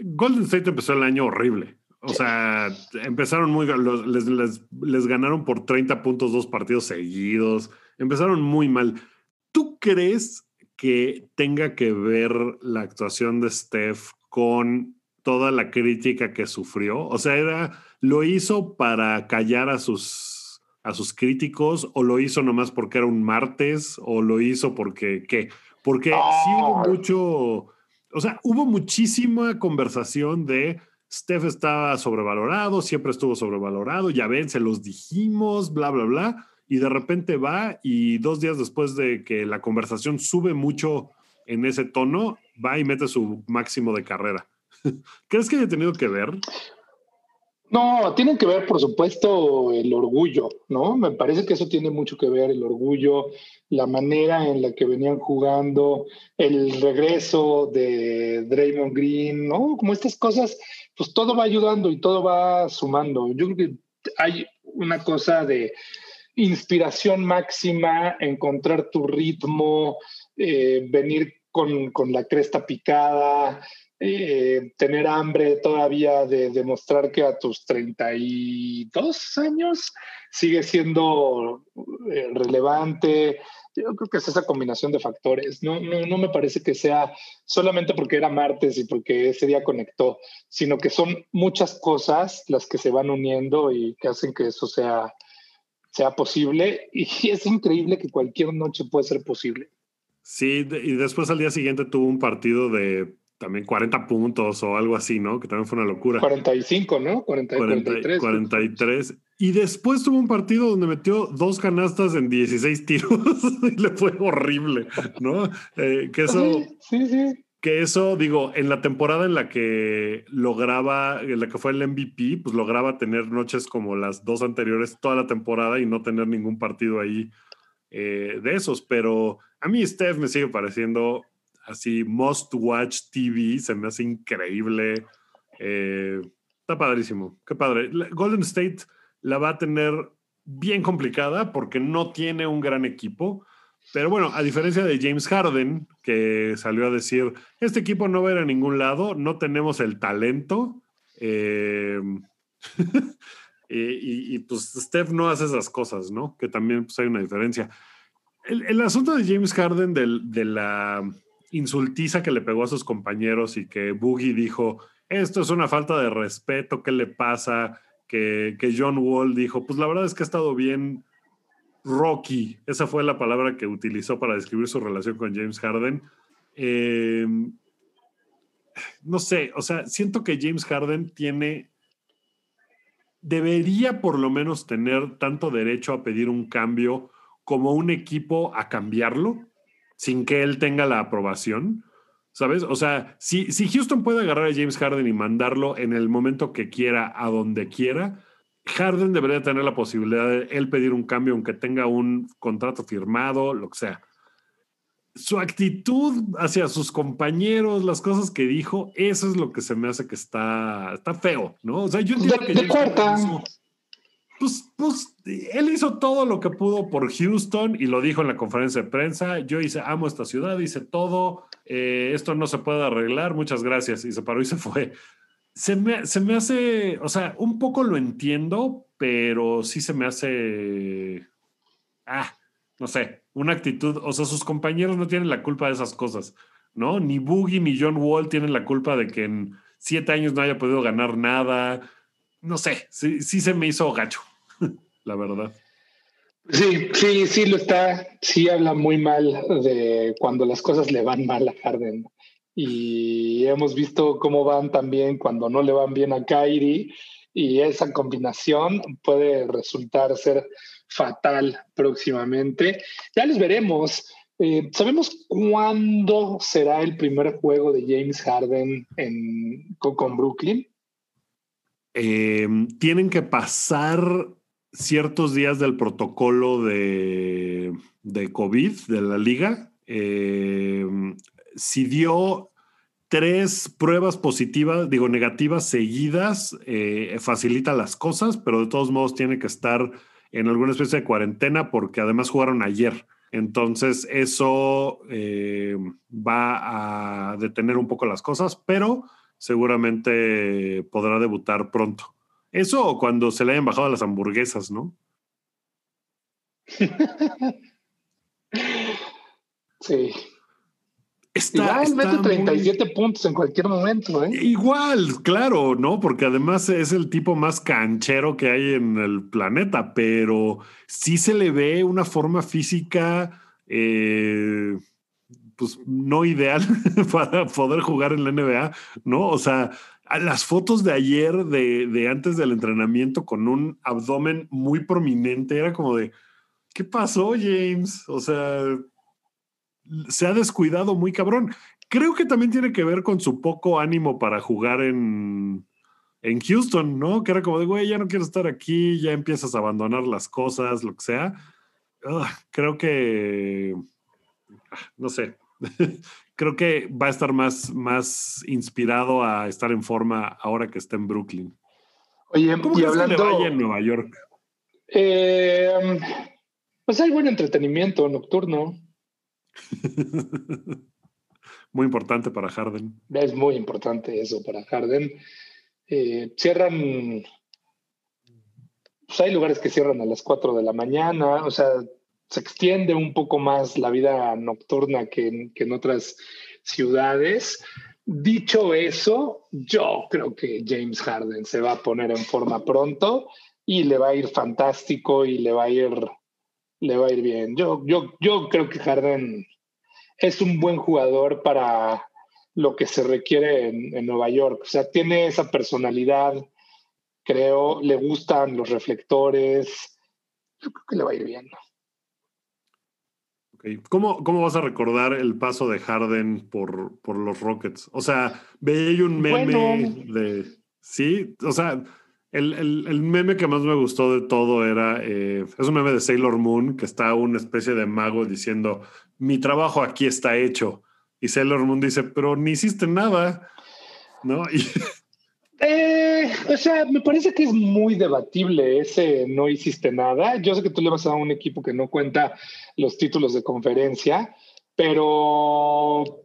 Speaker 3: Golden State empezó el año horrible. O sea, empezaron muy, les, les, ganaron por 30 puntos dos partidos seguidos, empezaron muy mal. ¿Tú crees que tenga que ver la actuación de Steph con toda la crítica que sufrió? O sea, era, ¿lo hizo para callar a sus, a sus críticos o lo hizo nomás porque era un martes o lo hizo porque, ¿qué? Porque sí hubo mucho, o sea, hubo muchísima conversación de Steph estaba sobrevalorado, siempre estuvo sobrevalorado, ya ven, se los dijimos, bla, bla, bla, y de repente va y dos días después de que la conversación sube mucho en ese tono, va y mete su máximo de carrera. ¿Crees que haya tenido que ver?
Speaker 2: No, tiene que ver, por supuesto, el orgullo, ¿no? Me parece que eso tiene mucho que ver, el orgullo, la manera en la que venían jugando, el regreso de Draymond Green, ¿no? Como estas cosas, pues todo va ayudando y todo va sumando. Yo creo que hay una cosa de inspiración máxima, encontrar tu ritmo, eh, venir con, con la cresta picada, eh, tener hambre todavía de demostrar que a tus 32 años sigue siendo eh, relevante. Yo creo que es esa combinación de factores. No, no, no me parece que sea solamente porque era martes y porque ese día conectó, sino que son muchas cosas las que se van uniendo y que hacen que eso sea, sea posible. Y es increíble que cualquier noche puede ser posible.
Speaker 3: Sí, y después al día siguiente tuvo un partido de también 40 puntos o algo así, ¿no? Que también fue una locura.
Speaker 2: 45, ¿no? 40, 43.
Speaker 3: 43. Y después tuvo un partido donde metió dos canastas en 16 tiros y le fue horrible, ¿no? Eh, que eso...
Speaker 2: Sí, sí,
Speaker 3: Que eso, digo, en la temporada en la que lograba, en la que fue el MVP, pues lograba tener noches como las dos anteriores toda la temporada y no tener ningún partido ahí eh, de esos. Pero a mí Steph me sigue pareciendo así must watch TV, se me hace increíble. Eh, está padrísimo, qué padre. Golden State la va a tener bien complicada porque no tiene un gran equipo. Pero bueno, a diferencia de James Harden, que salió a decir, este equipo no va a ir a ningún lado, no tenemos el talento. Eh, y, pues Steph no hace esas cosas, ¿no? Que también pues, hay una diferencia. El, asunto de James Harden de la insultiza que le pegó a sus compañeros y que Boogie dijo, esto es una falta de respeto, ¿qué le pasa? Que, John Wall dijo, pues la verdad es que ha estado bien Rocky, esa fue la palabra que utilizó para describir su relación con James Harden. Eh, no sé, o sea, siento que James Harden tiene, debería por lo menos tener tanto derecho a pedir un cambio como un equipo a cambiarlo sin que él tenga la aprobación. ¿Sabes? O sea, si, si Houston puede agarrar a James Harden y mandarlo en el momento que quiera, a donde quiera, Harden debería tener la posibilidad de él pedir un cambio, aunque tenga un contrato firmado, lo que sea. Su actitud hacia sus compañeros, las cosas que dijo, eso es lo que se me hace que está, está feo, ¿no? O sea, yo entiendo que pues, pues él hizo todo lo que pudo por Houston y lo dijo en la conferencia de prensa. Yo hice, amo esta ciudad, hice todo, eh, esto no se puede arreglar, muchas gracias. Y se paró y se fue. Se me, se me hace, o sea, un poco lo entiendo, pero sí se me hace, ah, no sé, una actitud, o sea, sus compañeros no tienen la culpa de esas cosas, ¿no? Ni Boogie ni John Wall tienen la culpa de que en siete años no haya podido ganar nada. No sé, sí, sí se me hizo gacho la verdad.
Speaker 2: Sí, sí, sí lo está. Sí habla muy mal de cuando las cosas le van mal a Harden. Y hemos visto cómo van también cuando no le van bien a Kyrie. Y esa combinación puede resultar ser fatal próximamente. Ya les veremos. Eh, ¿Sabemos cuándo será el primer juego de James Harden en, con, Brooklyn?
Speaker 3: Eh, tienen que pasar ciertos días del protocolo de, de COVID de la liga. Eh, si dio tres pruebas positivas, digo negativas seguidas, eh, facilita las cosas, pero de todos modos tiene que estar en alguna especie de cuarentena porque además jugaron ayer. Entonces eso eh, va a detener un poco las cosas, pero seguramente podrá debutar pronto. Eso o cuando se le hayan bajado las hamburguesas, ¿no?
Speaker 2: sí. Está, Igual mete 37 puntos en cualquier momento, ¿eh?
Speaker 3: Igual, claro, ¿no? Porque además es el tipo más canchero que hay en el planeta, pero sí se le ve una forma física, eh, pues no ideal para poder jugar en la NBA, ¿no? O sea, las fotos de ayer, de, de antes del entrenamiento, con un abdomen muy prominente, era como de, ¿qué pasó, James? O sea, se ha descuidado muy cabrón. Creo que también tiene que ver con su poco ánimo para jugar en, en Houston, ¿no? Que era como de, güey, ya no quiero estar aquí, ya empiezas a abandonar las cosas, lo que sea. creo que, no sé, creo que va a estar más, más inspirado a estar en forma ahora que está en Brooklyn.
Speaker 2: Oye, ¿cómo y hablando,
Speaker 3: que le vaya en Nueva York?
Speaker 2: Eh, pues hay buen entretenimiento nocturno.
Speaker 3: muy importante para Harden.
Speaker 2: Es muy importante eso para Harden. Eh, cierran, pues hay lugares que cierran a las 4 de la mañana, o sea, se extiende un poco más la vida nocturna que en, otras ciudades. Dicho eso, yo creo que James Harden se va a poner en forma pronto y le va a ir fantástico y le va a ir, le va a ir bien. Yo, yo, yo creo que Harden es un buen jugador para lo que se requiere en, Nueva York. O sea, tiene esa personalidad, creo, le gustan los reflectores. Yo creo que le va a ir bien.
Speaker 3: Okay. ¿Cómo, ¿Cómo, vas a recordar el paso de Harden por, por los Rockets? O sea, veía un meme de. Sí, o sea, el, el, meme que más me gustó de todo era, eh, es un meme de Sailor Moon, que está una especie de mago diciendo, mi trabajo aquí está hecho. Y Sailor Moon dice, pero ni hiciste nada, ¿no?
Speaker 2: Eh, o sea, me parece que es muy debatible ese no hiciste nada. Yo sé que tú le vas a un equipo que no cuenta los títulos de conferencia, pero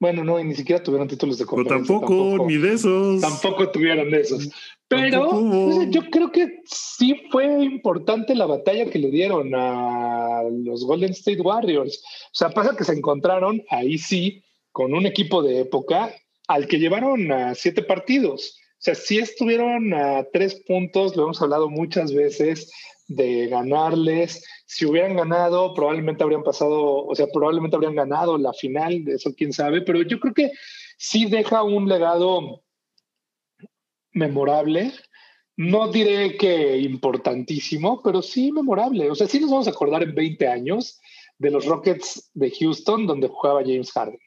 Speaker 2: bueno, no, y ni siquiera tuvieron títulos de conferencia.
Speaker 3: tampoco, tampoco, ni de esos.
Speaker 2: Tampoco tuvieron esos. Pero yo creo que sí fue importante la batalla que le dieron a los Golden State Warriors. O sea, pasa que se encontraron ahí sí con un equipo de época al que llevaron a siete partidos. O sea, sí estuvieron a tres puntos, lo hemos hablado muchas veces, de ganarles. Si hubieran ganado, probablemente habrían pasado, o sea, probablemente habrían ganado la final, eso quién sabe, pero yo creo que sí deja un legado memorable. No diré que importantísimo, pero sí memorable. O sea, sí nos vamos a acordar en 20 años de los Rockets de Houston donde jugaba James Harden.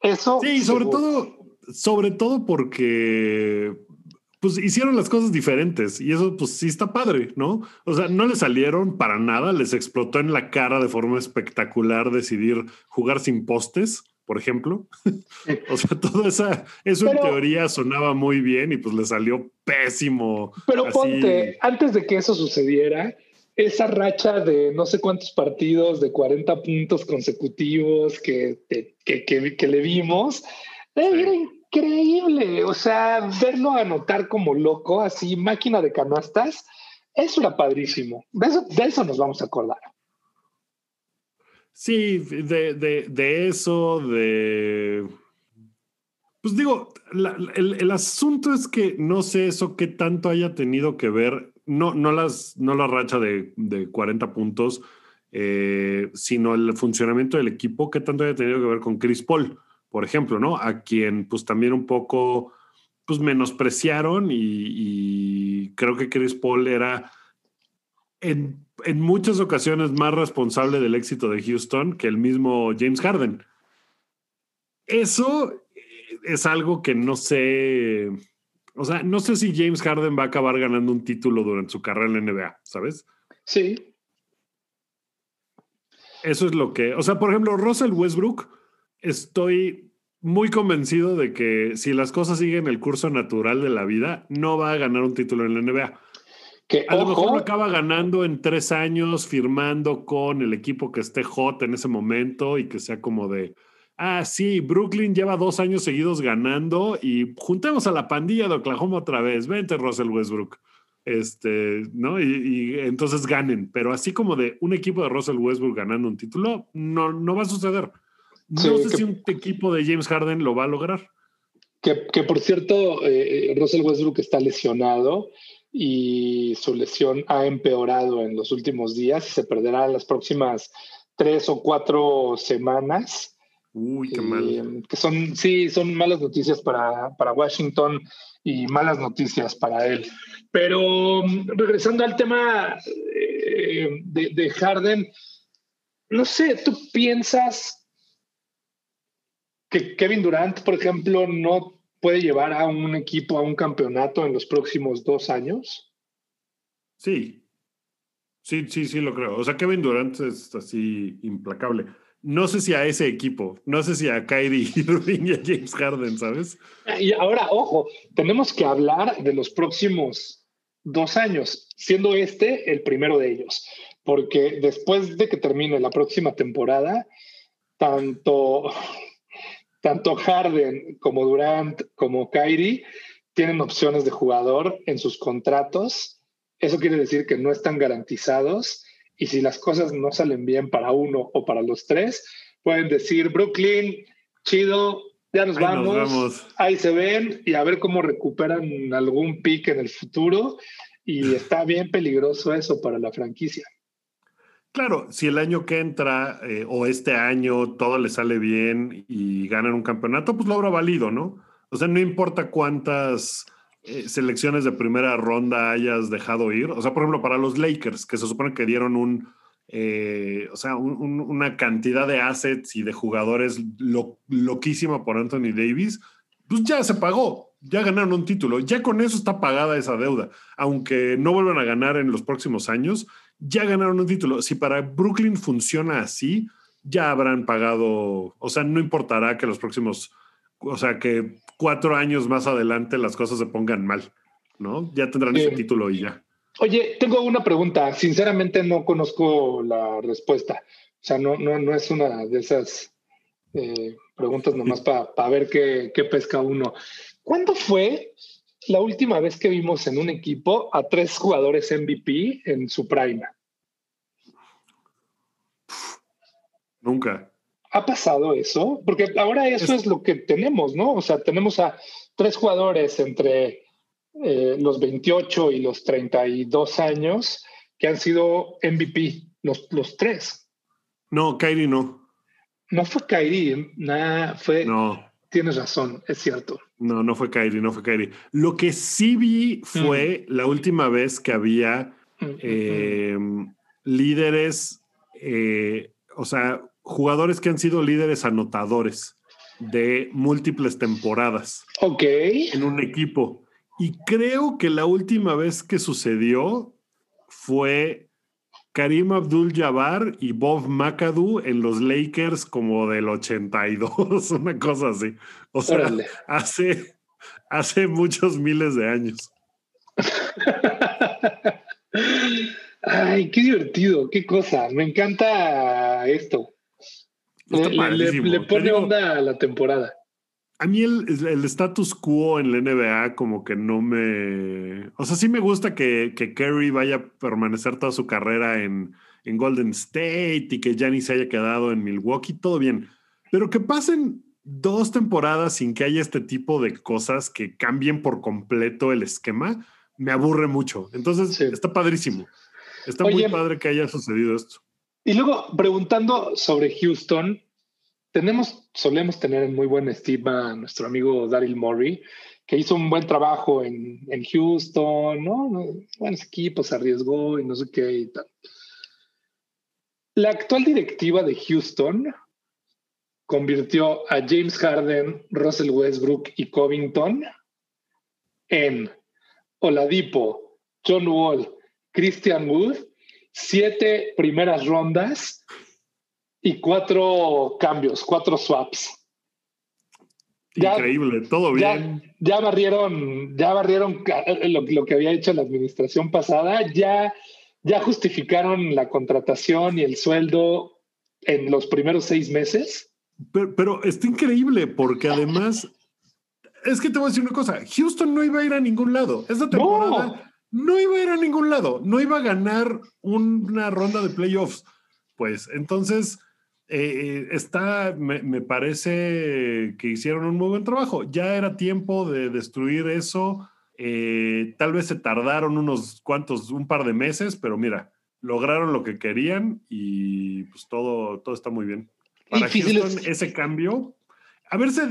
Speaker 2: Eso.
Speaker 3: Sí, sobre todo, sobre todo porque pues hicieron las cosas diferentes y eso pues sí está padre, ¿no? O sea, no le salieron para nada, les explotó en la cara de forma espectacular decidir jugar sin postes por ejemplo. o sea, todo esa, eso en teoría sonaba muy bien y pues le salió pésimo.
Speaker 2: Pero ponte, antes de que eso sucediera, esa racha de no sé cuántos partidos de 40 puntos consecutivos que, que, que, le vimos, era increíble. O sea, verlo anotar como loco, así, máquina de canastas, eso era padrísimo. De eso, de eso nos vamos a acordar.
Speaker 3: Sí, de, de, eso, de... Pues digo, el, el, asunto es que no sé eso qué tanto haya tenido que ver, no, no, las, no la racha de, de 40 puntos, eh, sino el funcionamiento del equipo, qué tanto haya tenido que ver con Chris Paul, por ejemplo, ¿no? A quien pues también un poco pues menospreciaron y, y creo que Chris Paul era en, muchas ocasiones más responsable del éxito de Houston que el mismo James Harden. Eso es algo que no sé, o sea, no sé si James Harden va a acabar ganando un título durante su carrera en la NBA, ¿sabes?
Speaker 2: Sí.
Speaker 3: Eso es lo que, o sea, por ejemplo, Russell Westbrook, estoy muy convencido de que si las cosas siguen el curso natural de la vida, no va a ganar un título en la NBA. Que, a lo mejor lo acaba ganando en tres años, firmando con el equipo que esté hot en ese momento y que sea como de, ah, sí, Brooklyn lleva dos años seguidos ganando y juntemos a la pandilla de Oklahoma otra vez. Vente, Russell Westbrook. Este, ¿no? Y, entonces ganen. Pero así como de un equipo de Russell Westbrook ganando un título, no, no va a suceder. No sé si un equipo de James Harden lo va a lograr.
Speaker 2: Que, que por cierto, eh, Russell Westbrook está lesionado y su lesión ha empeorado en los últimos días y se perderá en las próximas tres o cuatro semanas.
Speaker 3: Uy, qué mal.
Speaker 2: Eh, que son, sí, son malas noticias para, para Washington y malas noticias para él. Pero mm, regresando al tema eh, de, de Harden, no sé, ¿tú piensas que Kevin Durant, por ejemplo, no puede llevar a un equipo a un campeonato en los próximos dos años?
Speaker 3: Sí, sí, sí, sí lo creo. O sea, Kevin Durant es así implacable. No sé si a ese equipo, no sé si a Kyrie Irving y a James Harden, ¿sabes?
Speaker 2: Y ahora, ojo, tenemos que hablar de los próximos dos años, siendo este el primero de ellos, porque después de que termine la próxima temporada, tanto tanto Harden como Durant como Kyrie tienen opciones de jugador en sus contratos. Eso quiere decir que no están garantizados y si las cosas no salen bien para uno o para los tres, pueden decir Brooklyn, chido, ya nos, vamos, ahí se ven y a ver cómo recuperan algún pick en el futuro. Y está bien peligroso eso para la franquicia.
Speaker 3: Claro, si el año que entra eh, o este año todo le sale bien y ganan un campeonato, pues lo habrá valido, ¿no? O sea, no importa cuántas eh, selecciones de primera ronda hayas dejado ir. O sea, por ejemplo, para los Lakers, que se supone que dieron un, eh, o sea, una cantidad de assets y de jugadores loquísima por Anthony Davis, pues ya se pagó, ya ganaron un título, ya con eso está pagada esa deuda. Aunque no vuelvan a ganar en los próximos años, ya ganaron un título. Si para Brooklyn funciona así, ya habrán pagado, o sea, no importará que los próximos, o sea, que cuatro años más adelante las cosas se pongan mal, ¿no? Ya tendrán ese título y ya.
Speaker 2: Oye, tengo una pregunta. Sinceramente no conozco la respuesta. O sea, no, no, no es una de esas eh, preguntas nomás para ver qué, qué pesca uno. ¿Cuándo fue la última vez que vimos en un equipo a tres jugadores MVP en su prime?
Speaker 3: Nunca.
Speaker 2: ¿Ha pasado eso? Porque ahora eso es, lo que tenemos, ¿no? O sea, tenemos a tres jugadores entre eh, los 28 y los 32 años que han sido MVP, los, los tres.
Speaker 3: No, Kyrie no.
Speaker 2: No fue Kyrie, nada, fue. No. Tienes razón, es cierto.
Speaker 3: No, no fue Kyrie, no fue Kyrie. Lo que sí vi fue mm. la última vez que había mm, mm, em, líderes, eh, o sea, jugadores que han sido líderes anotadores de múltiples temporadas.
Speaker 2: Ok.
Speaker 3: En un equipo. Y creo que la última vez que sucedió fue Karim Abdul Jabbar y Bob McAdoo en los Lakers como del 82, una cosa así. O sea, hace, hace muchos miles de años.
Speaker 2: Ay, qué divertido, qué cosa. Me encanta esto. le, pone onda a la temporada
Speaker 3: a mí el, el, status quo en la NBA como que no me... O sea, sí me gusta que, que Kerry vaya a permanecer toda su carrera en, en Golden State y que Giannis se haya quedado en Milwaukee, todo bien. Pero que pasen dos temporadas sin que haya este tipo de cosas que cambien por completo el esquema, me aburre mucho. Entonces, está padrísimo. Está muy padre que haya sucedido esto.
Speaker 2: Y luego, preguntando sobre Houston, tenemos, solemos tener en muy buena estima a nuestro amigo Daryl Morey, que hizo un buen trabajo en, en Houston, ¿no? Buenos equipos, arriesgó y no sé qué y tal. La actual directiva de Houston convirtió a James Harden, Russell Westbrook y Covington en Oladipo, John Wall, Christian Wood, siete primeras rondas y cuatro cambios, cuatro swaps.
Speaker 3: Increíble, todo
Speaker 2: bien. Ya, barrieron, ya barrieron lo, que había hecho la administración pasada, ya, ya justificaron la contratación y el sueldo en los primeros seis meses.
Speaker 3: pero, está increíble porque además, es que te voy a decir una cosa, Houston no iba a ir a ningún lado. Esta temporada no, iba a ir a ningún lado, no iba a ganar una ronda de playoffs. Pues entonces, eh, está, me, parece que hicieron un muy buen trabajo. Ya era tiempo de destruir eso. Eh, tal vez se tardaron unos cuantos, un par de meses, pero mira, lograron lo que querían y pues todo, todo está muy bien. Para Houston, ese cambio, haberse,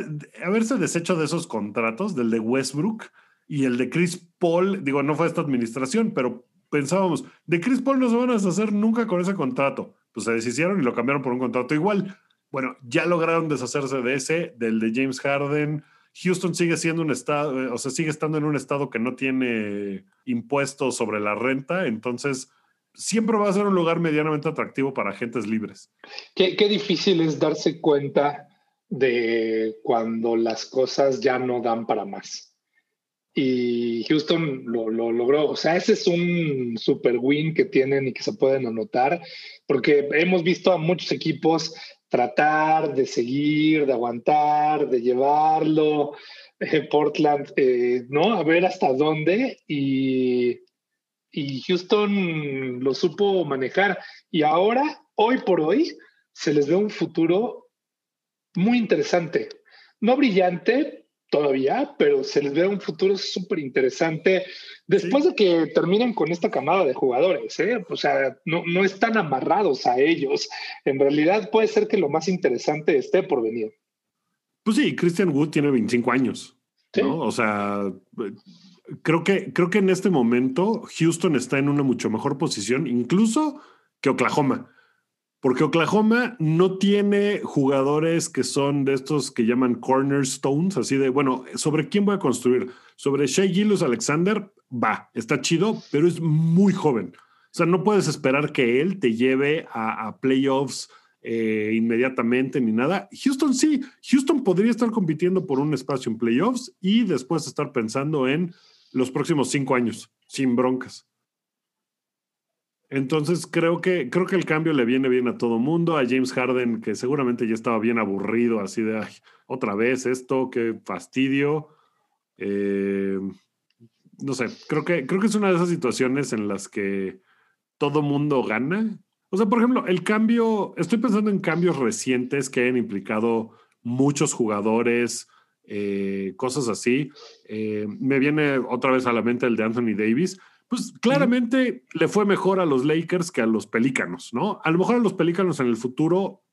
Speaker 3: haberse deshecho de esos contratos, del de Westbrook y el de Chris Paul, digo, no fue esta administración, pero pensábamos, de Chris Paul no se van a deshacer nunca con ese contrato. Pues se deshicieron y lo cambiaron por un contrato igual. Bueno, ya lograron deshacerse de ese, del de James Harden. Houston sigue siendo un estado, eh, o sea, sigue estando en un estado que no tiene impuestos sobre la renta, entonces siempre va a ser un lugar medianamente atractivo para agentes libres.
Speaker 2: Qué, difícil es darse cuenta de cuando las cosas ya no dan para más. Y Houston lo, logró. O sea, ese es un super win que tienen y que se pueden anotar, porque hemos visto a muchos equipos tratar de seguir, de aguantar, de llevarlo. Eh, Portland, eh, ¿no? A ver hasta dónde. Y y Houston lo supo manejar. Y ahora, hoy por hoy, se les ve un futuro muy interesante. No brillante todavía, pero se les ve un futuro súper interesante después de que terminen con esta camada de jugadores. ¿eh? O sea, no, no están amarrados a ellos. En realidad puede ser que lo más interesante esté por venir.
Speaker 3: Pues sí, Christian Wood tiene 25 años. ¿no? O sea, creo que, creo que en este momento Houston está en una mucho mejor posición, incluso que Oklahoma. Porque Oklahoma no tiene jugadores que son de estos que llaman cornerstones, así de, bueno, ¿sobre quién voy a construir? Sobre Shea Gilus Alexander, va, está chido, pero es muy joven. O sea, no puedes esperar que él te lleve a, a playoffs eh, inmediatamente ni nada. Houston sí, Houston podría estar compitiendo por un espacio en playoffs y después estar pensando en los próximos cinco años, sin broncas. Entonces creo que, creo que el cambio le viene bien a todo mundo, a James Harden, que seguramente ya estaba bien aburrido, así de otra vez esto, qué fastidio. Eh, no sé, creo que, creo que es una de esas situaciones en las que todo mundo gana. O sea, por ejemplo, el cambio, estoy pensando en cambios recientes que hayan implicado muchos jugadores, eh, cosas así. Eh, me viene otra vez a la mente el de Anthony Davis. Pues claramente le fue mejor a los Lakers que a los Pelícanos, ¿no? A lo mejor a los Pelícanos en el futuro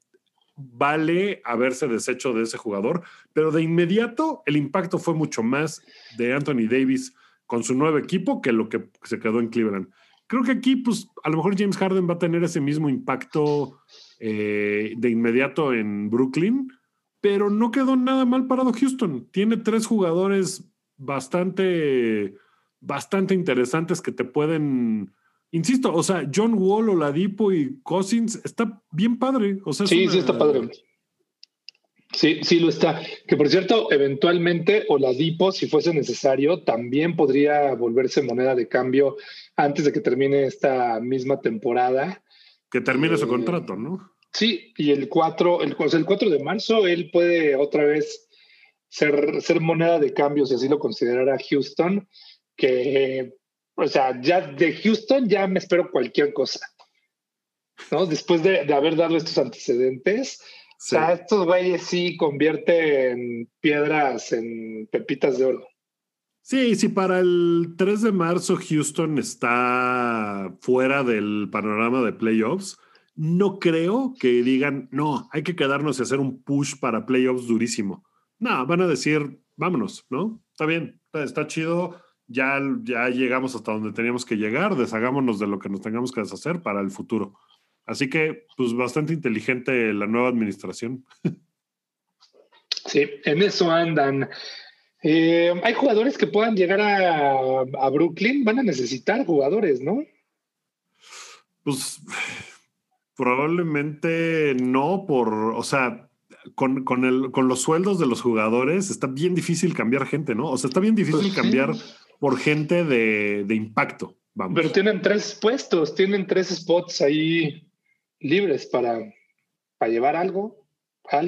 Speaker 3: vale haberse deshecho de ese jugador, pero de inmediato el impacto fue mucho más de Anthony Davis con su nuevo equipo que lo que se quedó en Cleveland. Creo que aquí, pues, a lo mejor James Harden va a tener ese mismo impacto eh, de inmediato en Brooklyn, pero no quedó nada mal parado Houston. Tiene tres jugadores bastante, bastante interesantes que te pueden, insisto, o sea, John Wall, Oladipo y Cousins está bien padre. O sea,
Speaker 2: sí, sí está padre. Sí, sí lo está. Que por cierto, eventualmente Oladipo, si fuese necesario, también podría volverse moneda de cambio antes de que termine esta misma temporada.
Speaker 3: Que termine su eh, contrato, ¿no?
Speaker 2: Sí, y el 4, el, el 4 de marzo él puede otra vez ser, ser moneda de cambio, si así lo considerara Houston, que, o sea, ya de Houston ya me espero cualquier cosa. ¿no? Después de, haber dado estos antecedentes, o sea, estos güeyes sí convierten piedras en pepitas de oro.
Speaker 3: Sí, sí, para el 3 de marzo Houston está fuera del panorama de playoffs no creo que digan, no, hay que quedarnos y hacer un push para playoffs durísimo. No, van a decir, vámonos, ¿no? Está bien, está, chido, ya, ya llegamos hasta donde teníamos que llegar, deshagámonos de lo que nos tengamos que deshacer para el futuro. Así que, pues bastante inteligente la nueva administración.
Speaker 2: Sí, en eso andan. Eh, hay jugadores que puedan llegar a, a Brooklyn, van a necesitar jugadores, ¿no?
Speaker 3: Pues Probablemente no, por, o sea, con, el, con los sueldos de los jugadores está bien difícil cambiar gente, ¿no? O sea, está bien difícil pues cambiar por gente de, impacto. Vamos.
Speaker 2: Pero tienen tres puestos, tienen tres spots ahí libres para, para llevar algo.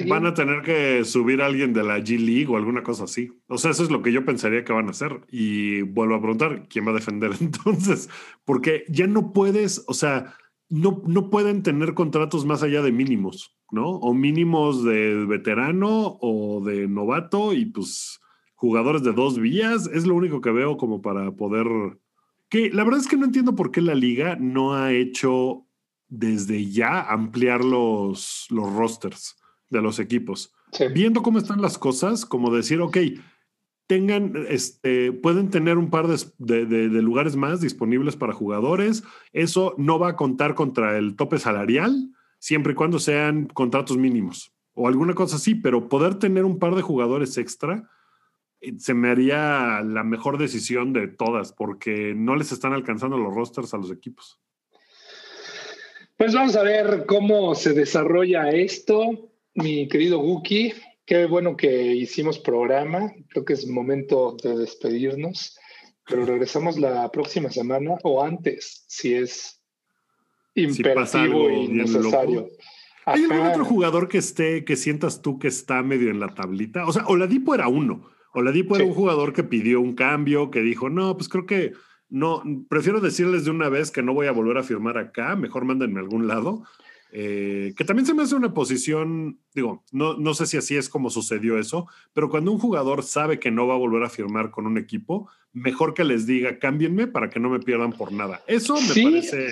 Speaker 3: Van a tener que subir a alguien de la G League o alguna cosa así. O sea, eso es lo que yo pensaría que van a hacer. Y vuelvo a preguntar, ¿quién va a defender entonces? Porque ya no puedes, o sea, no, no pueden tener contratos más allá de mínimos, ¿no? O mínimos de veterano o de novato y pues jugadores de dos vías. Es lo único que veo como para poder... Que la verdad es que no entiendo por qué la liga no ha hecho desde ya ampliar los, los rosters de los equipos. Viendo cómo están las cosas, como decir, ok, tengan, este, pueden tener un par de, de, lugares más disponibles para jugadores. Eso no va a contar contra el tope salarial, siempre y cuando sean contratos mínimos o alguna cosa así, pero poder tener un par de jugadores extra se me haría la mejor decisión de todas, porque no les están alcanzando los rosters a los equipos.
Speaker 2: Pues vamos a ver cómo se desarrolla esto mi querido Guki. Qué bueno que hicimos programa. Creo que es momento de despedirnos, pero regresamos la próxima semana o antes, si es imperativo y necesario.
Speaker 3: ¿Hay algún otro jugador que esté, que sientas tú que está medio en la tablita? O sea, Oladipo era uno. Oladipo era un jugador que pidió un cambio, que dijo, no, pues creo que no, prefiero decirles de una vez que no voy a volver a firmar acá, mejor mándenme a algún lado. Eh, que también se me hace una posición, digo, no, no sé si así es como sucedió eso, pero cuando un jugador sabe que no va a volver a firmar con un equipo, mejor que les diga, cámbienme para que no me pierdan por nada. Eso me parece...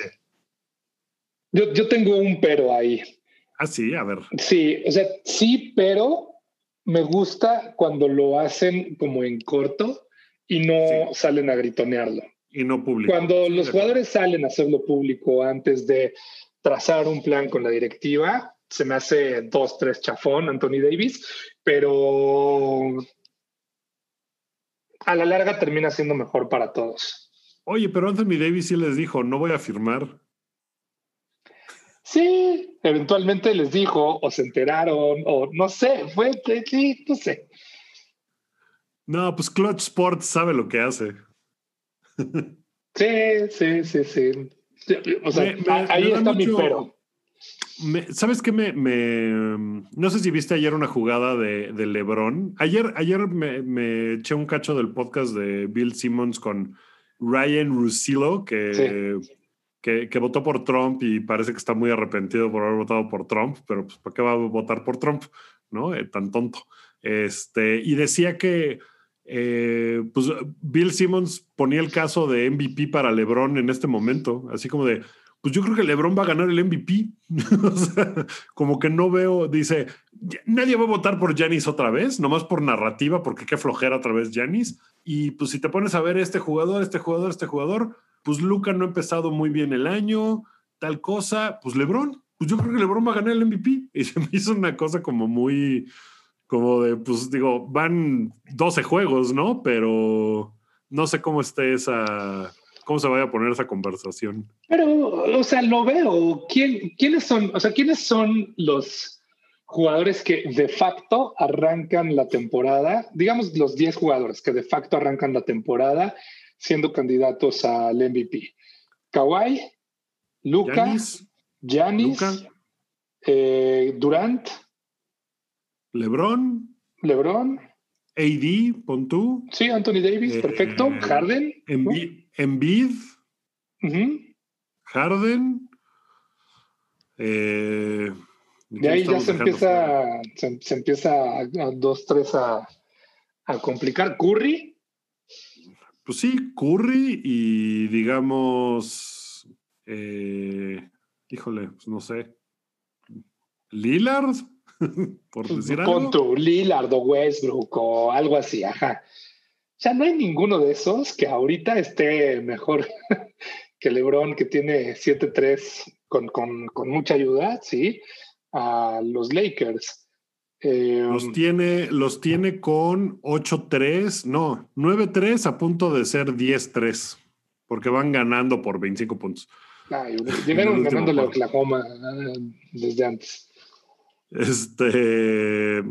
Speaker 2: Yo, yo tengo un pero ahí.
Speaker 3: Ah, sí, a ver.
Speaker 2: Sí, o sea, sí, pero me gusta cuando lo hacen como en corto y no salen a gritonearlo.
Speaker 3: Y no público.
Speaker 2: Cuando los jugadores salen a hacerlo público antes de trazar un plan con la directiva. Se me hace dos, tres chafón Anthony Davis, pero a la larga termina siendo mejor para todos.
Speaker 3: Oye, pero Anthony Davis sí les dijo, no voy a firmar.
Speaker 2: Sí, eventualmente les dijo, o se enteraron, o no sé, fue, sí, no sé.
Speaker 3: No, pues Clutch Sports sabe lo que hace.
Speaker 2: Sí, sí, sí, sí. O sea, ahí está mi pero.
Speaker 3: ¿Sabes qué? Me, no sé si viste ayer una jugada de, de LeBron. Ayer, ayer me, eché un cacho del podcast de Bill Simmons con Ryan Russillo, que, que, votó por Trump y parece que está muy arrepentido por haber votado por Trump, pero pues ¿para qué va a votar por Trump? ¿No? Eh, tan tonto. Este, y decía que eh, pues Bill Simmons ponía el caso de MVP para LeBron en este momento, así como de, pues yo creo que LeBron va a ganar el MVP. como que no veo, dice, nadie va a votar por Janis otra vez, nomás por narrativa, porque qué flojera otra vez Janis. Y pues si te pones a ver este jugador, este jugador, este jugador, pues Luca no ha empezado muy bien el año, tal cosa, pues LeBron, pues yo creo que LeBron va a ganar el MVP. Y se me hizo una cosa como muy como de, pues digo, van 12 juegos, ¿no? Pero no sé cómo esté esa, cómo se vaya a poner esa conversación.
Speaker 2: Pero, o sea, lo veo. ¿Quién, ¿Quiénes son, o sea, quiénes son los jugadores que de facto arrancan la temporada? Digamos los 10 jugadores que de facto arrancan la temporada siendo candidatos al MVP. Kawhi, Luca, Giannis, eh, Durant,
Speaker 3: LeBron.
Speaker 2: LeBron.
Speaker 3: AD, pon tú.
Speaker 2: Sí, Anthony Davis, eh, perfecto. Harden.
Speaker 3: Embiid. Harden.
Speaker 2: Eh, de ahí ya se empieza, se, empieza a, dos, tres a, a, complicar. Curry.
Speaker 3: Pues sí, Curry y digamos, eh, híjole, pues no sé, Lillard. por decir algo.
Speaker 2: Lillard o Westbrook o algo así, ajá. Ya no hay ninguno de esos que ahorita esté mejor que LeBron, que tiene 7-3 con, con, con, mucha ayuda, sí, a los Lakers.
Speaker 3: Eh, los, tiene, los tiene con 8-3, no, 9-3 a punto de ser 10-3, porque van ganando por 25 puntos.
Speaker 2: llegaron ganando la Oklahoma ah, desde antes.
Speaker 3: Este,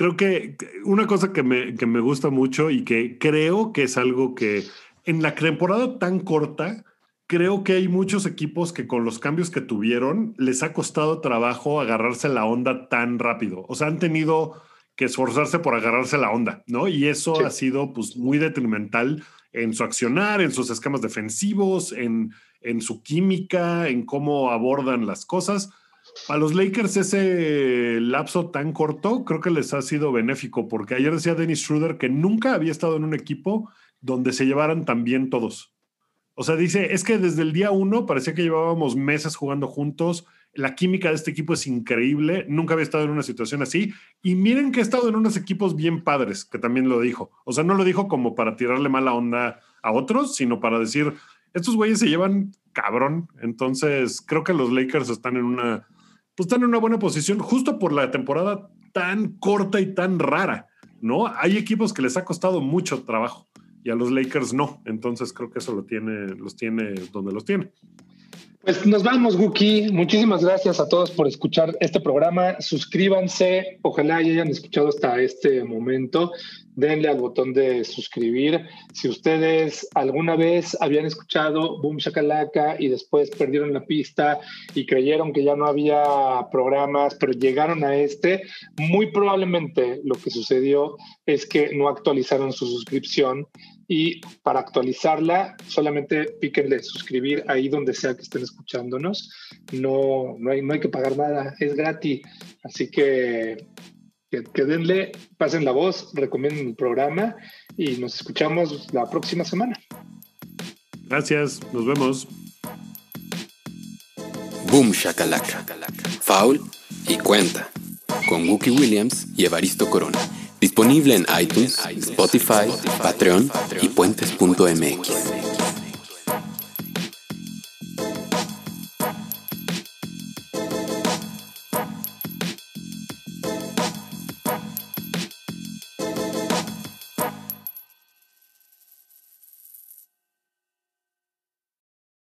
Speaker 3: creo que una cosa que me, que me gusta mucho y que creo que es algo que en la temporada tan corta, creo que hay muchos equipos que con los cambios que tuvieron les ha costado trabajo agarrarse la onda tan rápido. O sea, han tenido que esforzarse por agarrarse la onda, ¿no? Y eso ha sido pues muy detrimental en su accionar, en sus esquemas defensivos, en, en su química, en cómo abordan las cosas. A los Lakers ese lapso tan corto creo que les ha sido benéfico, porque ayer decía Dennis Schroeder que nunca había estado en un equipo donde se llevaran tan bien todos. O sea, dice, es que desde el día uno parecía que llevábamos meses jugando juntos, la química de este equipo es increíble, nunca había estado en una situación así, y miren que he estado en unos equipos bien padres, que también lo dijo. O sea, no lo dijo como para tirarle mala onda a otros, sino para decir, estos güeyes se llevan cabrón, entonces creo que los Lakers están en una pues están en una buena posición justo por la temporada tan corta y tan rara, ¿no? Hay equipos que les ha costado mucho trabajo y a los Lakers no, entonces creo que eso lo tiene, los tiene donde los tiene.
Speaker 2: Pues nos vamos, Guki. Muchísimas gracias a todos por escuchar este programa. Suscríbanse. Ojalá hayan escuchado hasta este momento. Denle al botón de suscribir. Si ustedes alguna vez habían escuchado Boom Shakalaka y después perdieron la pista y creyeron que ya no había programas, pero llegaron a este, muy probablemente lo que sucedió es que no actualizaron su suscripción y para actualizarla solamente píquenle suscribir ahí donde sea que estén escuchándonos. No, no, hay, no hay que pagar nada, es gratis. Así que, que, que denle, pasen la voz, recomienden el programa y nos escuchamos la próxima semana.
Speaker 3: Gracias, nos vemos.
Speaker 1: Boom Shakalaka. Foul y cuenta. Con Wookie Williams y Evaristo Corona. Disponible en iTunes, Spotify, Patreon y puentes.mx.